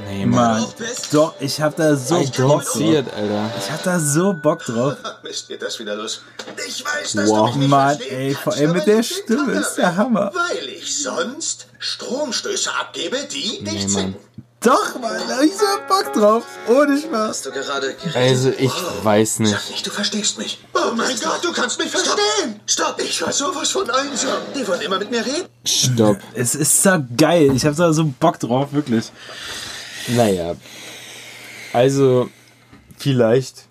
Nee, Mann. Mann, doch, ich hab da so I Bock drauf. Alter. Ich hab da so Bock drauf. Mist, geht das wieder los. Ich weiß, dass Wow. du mich nicht Mann, ey, vor allem mit der Stimme ist der. Hammer. Weil ich sonst Stromstöße abgebe, die Nee, nicht Mann. Doch, Mann, da hab ich so Bock drauf. Ohne Spaß. Hast du gerade geredet? Also, ich weiß Sag nicht. nicht, du verstehst mich. Oh mein Gott, du kannst mich verstehen. Stopp, ich war sowas von einsam. Die wollen immer mit mir reden. Stopp. Es ist so geil. Ich hab da so Bock drauf, wirklich. Naja. Also, vielleicht,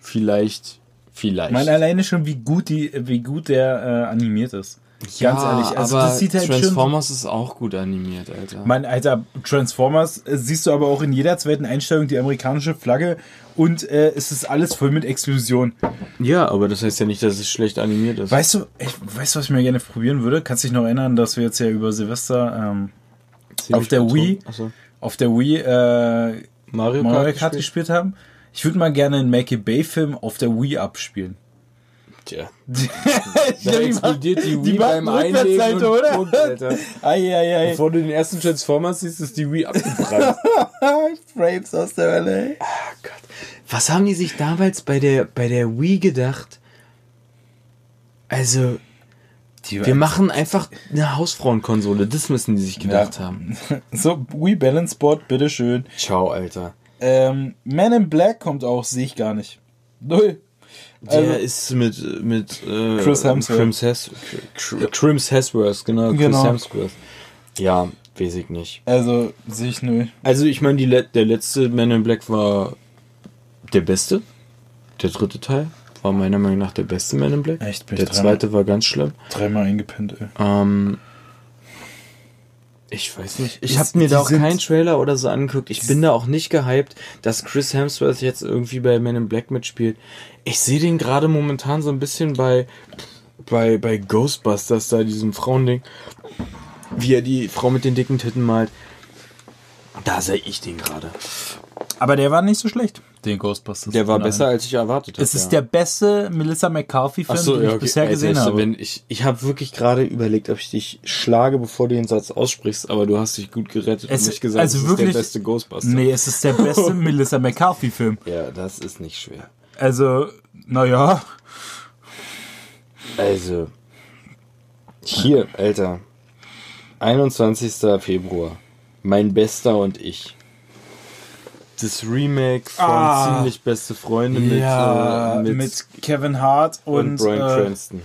vielleicht, vielleicht. Man alleine schon, wie gut die, wie gut der äh, animiert ist. Ganz ja, ehrlich. Also aber das sieht halt schon. Transformers ist auch gut animiert, Alter. Mein alter Transformers äh, siehst du aber auch in jeder zweiten Einstellung die amerikanische Flagge und äh, es ist alles voll mit Explosion. ja, aber das heißt ja nicht, dass es schlecht animiert ist. Weißt du, ich, weißt du, was ich mir gerne probieren würde? Kannst dich noch erinnern, dass wir jetzt ja über Silvester ähm, auf der Wii, Achso. auf der Wii äh, Mario Kart, Mario Kart gespielt? gespielt haben? Ich würde mal gerne einen Make a Bay Film auf der Wii abspielen. Tja. da explodiert die Wii beim Einlegen und oder? Punkt, Alter. Ei, ei, ei. Bevor du den ersten Transformers siehst, ist die Wii abgebrannt. Frames aus der LA. Was haben die sich damals bei der, bei der Wii gedacht? Also, wir machen einfach eine Hausfrauenkonsole. Das müssen die sich gedacht Ja. haben. So, Wii Balance Board, bitteschön. Ciao, Alter. Ähm, Man in Black kommt auch, sehe ich gar nicht. Null. Der Also- ist mit, mit äh, Chris Hemsworth. Crims, Hes Cr- Crims Hemsworth, genau, Chris Genau. Hemsworth. Ja, weiß ich nicht. Also, sehe ich null. Also ich meine, die Le der letzte Man in Black war der beste. Der dritte Teil war meiner Meinung nach der beste Man in Black. Echt? Bin Der zweite war ganz schlimm. Dreimal eingepennt, ey. Ähm, Ich weiß nicht. Ich habe mir da auch keinen Trailer oder so angeguckt. Ich bin da auch nicht gehypt, dass Chris Hemsworth jetzt irgendwie bei Men in Black mitspielt. Ich sehe den gerade momentan so ein bisschen bei, bei, bei Ghostbusters, da diesem Frauending, wie er die Frau mit den dicken Titten malt. Da sehe ich den gerade. Aber der war nicht so schlecht, den Ghostbusters. Der war besser, als ich erwartet habe. Es ist der beste Melissa McCarthy-Film, so, den ja, ich okay. bisher Alter, gesehen habe. Wenn ich ich habe wirklich gerade überlegt, ob ich dich schlage, bevor du den Satz aussprichst, aber du hast dich gut gerettet Es- und nicht gesagt, also es wirklich- ist der beste Ghostbuster. Nee, es ist der beste Melissa McCarthy-Film. Ja, das ist nicht schwer. Also, naja. Also, hier, Alter. 21. Februar. Mein Bester und ich. Das Remake von Ah. Ziemlich Beste Freunde mit, ja, äh, mit, mit, Kevin Hart und, und, Bryan äh, Cranston.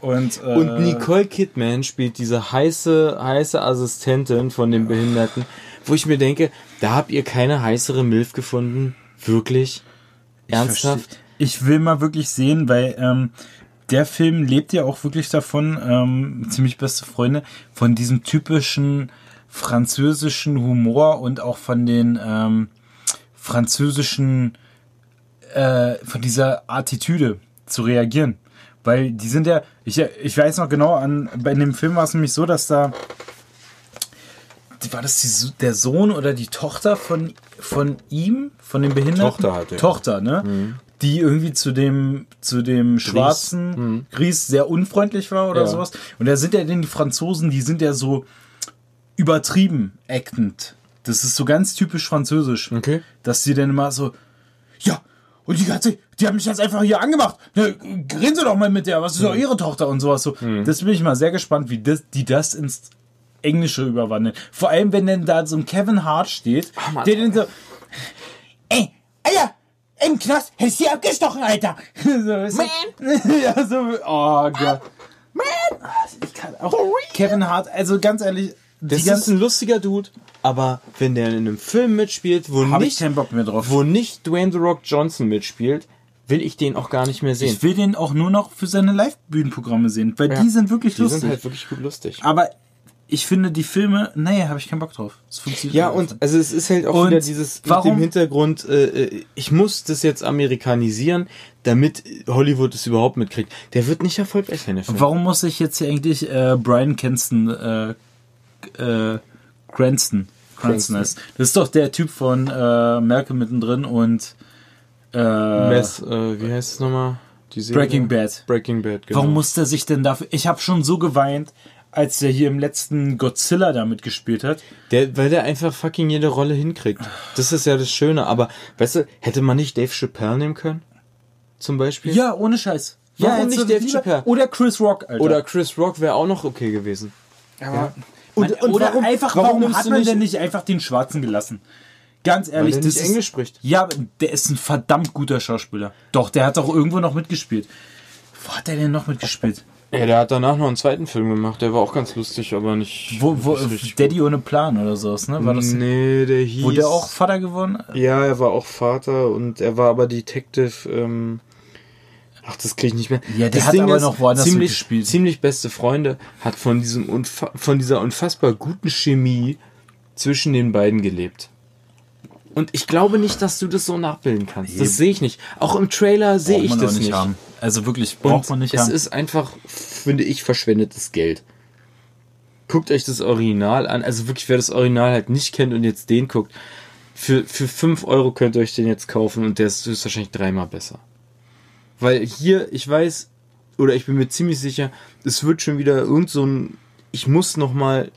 und, äh, Und Nicole Kidman spielt diese heiße, heiße Assistentin von dem Behinderten, wo ich mir denke, da habt ihr keine heißere Milf gefunden? Wirklich? Ich Ernsthaft? versteh- Ich will mal wirklich sehen, weil ähm, der Film lebt ja auch wirklich davon, ähm, ziemlich beste Freunde, von diesem typischen französischen Humor und auch von den ähm, französischen, äh, von dieser Attitüde zu reagieren. Weil die sind ja, ich, ich weiß noch genau, an, bei dem Film war es nämlich so, dass da war das die, der Sohn oder die Tochter von, von ihm, von dem Behinderten? Tochter ja. Tochter, ne? Die irgendwie zu dem, zu dem schwarzen Gries sehr unfreundlich war oder Ja. sowas. Und da sind ja denn die Franzosen, die sind ja so übertrieben actend. Das ist so ganz typisch französisch. Okay. Dass sie dann immer so, ja, und die ganze, die haben mich jetzt einfach hier angemacht. Ne, reden Sie doch mal mit der, was ist doch ihre Tochter und sowas so. Das bin ich mal sehr gespannt, wie das, die das ins Englische überwandeln. Vor allem, wenn denn da so ein Kevin Hart steht, Mann. der dann so, ey, Alter, im Knast hättest du sie abgestochen, Alter. so, du? ja, so, oh Gott. Man! Ich kann auch, Kevin Hart, also ganz ehrlich, Das die ist ein lustiger Dude, aber wenn der in einem Film mitspielt, wo ich nicht, keinen Bock mehr drauf. wo nicht Dwayne The Rock Johnson mitspielt, will ich den auch gar nicht mehr sehen. Ich will den auch nur noch für seine Live-Bühnenprogramme sehen, weil Ja. die sind wirklich Die lustig. sind halt wirklich gut lustig. Aber ich finde die Filme, nee, habe ich keinen Bock drauf. Das funktioniert Ja, und also es ist halt auch Und wieder dieses warum- mit dem Hintergrund, äh, äh, ich muss das jetzt amerikanisieren, damit Hollywood es überhaupt mitkriegt. Der wird nicht erfolgreich sein, der Film. warum muss ich jetzt hier eigentlich äh, Brian Cranston, äh, äh, Cranston, Cranston ist. Das ist doch der Typ von äh, Malcolm mittendrin und äh, Mess, äh, wie heißt es nochmal? Die Serie? Breaking Bad. Breaking Bad, genau. Warum muss der sich denn dafür? Ich habe schon so geweint, als der hier im letzten Godzilla damit gespielt hat. Der, weil der einfach fucking jede Rolle hinkriegt. Das ist ja das Schöne. Aber, weißt du, hätte man nicht Dave Chappelle nehmen können? Zum Beispiel? Ja, ohne Scheiß. Warum ja, nicht Dave Chappelle? Oder Chris Rock, Alter. Oder Chris Rock wäre auch noch okay gewesen. Ja. Und- und oder warum- einfach, warum warum, hat du man nicht- denn nicht einfach den Schwarzen gelassen? Ganz ehrlich, der das nicht ist, Englisch spricht. Ja, aber der ist ein verdammt guter Schauspieler. Doch, der hat doch irgendwo noch mitgespielt. Wo hat der denn noch mitgespielt? Ja, der hat danach noch einen zweiten Film gemacht. Der war auch ganz lustig, aber nicht. Wo, wo, nicht Daddy ohne Plan oder sowas, ne? War das, Nee, der hieß. wo der auch Vater geworden? Ja, er war auch Vater und er war aber Detective. Ähm, ach, das kriege ich nicht mehr. Ja, der das hat aber noch woanders ziemlich, mitgespielt. Ziemlich beste Freunde hat von diesem unfa von dieser unfassbar guten Chemie zwischen den beiden gelebt. Und ich glaube nicht, dass du das so nachbilden kannst. Das sehe ich nicht. Auch im Trailer sehe ich das nicht haben. Also wirklich, Und braucht man nicht es haben. ist einfach, finde ich, verschwendetes Geld. Guckt euch das Original an. Also wirklich, wer das Original halt nicht kennt und jetzt den guckt, für, für 5 Euro könnt ihr euch den jetzt kaufen und der ist höchstwahrscheinlich dreimal besser. Weil hier, ich weiß, oder ich bin mir ziemlich sicher, es wird schon wieder irgend so ein, ich muss noch mal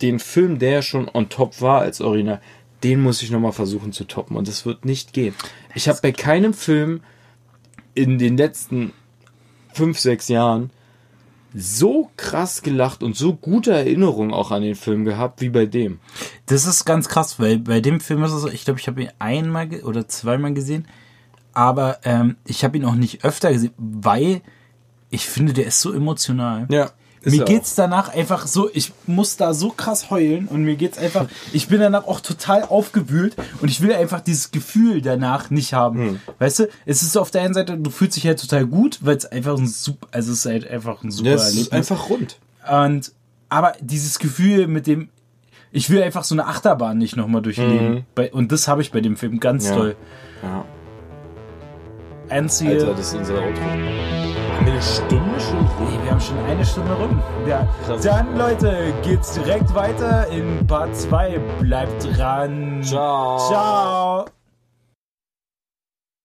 den Film, der ja schon on top war als Original, den muss ich noch mal versuchen zu toppen und das wird nicht gehen. Ich habe bei keinem Film in den letzten fünf, sechs Jahren so krass gelacht und so gute Erinnerungen auch an den Film gehabt wie bei dem. Das ist ganz krass, weil bei dem Film ist es so, ich glaube, ich habe ihn einmal oder zweimal gesehen, aber ähm, ich habe ihn auch nicht öfter gesehen, weil ich finde, der ist so emotional. Ja. Mir geht's danach einfach so, ich muss da so krass heulen und mir geht's einfach, ich bin danach auch total aufgewühlt und ich will einfach dieses Gefühl danach nicht haben. Hm. Weißt du, es ist auf der einen Seite, du fühlst dich halt total gut, weil es einfach ein super, also es ist halt einfach ein super Ja, es ist Erlebnis. einfach rund. Und aber dieses Gefühl mit dem Ich will einfach so eine Achterbahn nicht nochmal durchleben. Mhm. Und das habe ich bei dem Film ganz Ja. toll. Ja. Einzige. Alter, das ist unser Outro. Haben wir eine Stunde schon? Nee, wir haben schon eine Stunde rum. Ja. Krass. Dann, Leute, geht's direkt weiter in Part 2. Bleibt dran. Ciao. Ciao.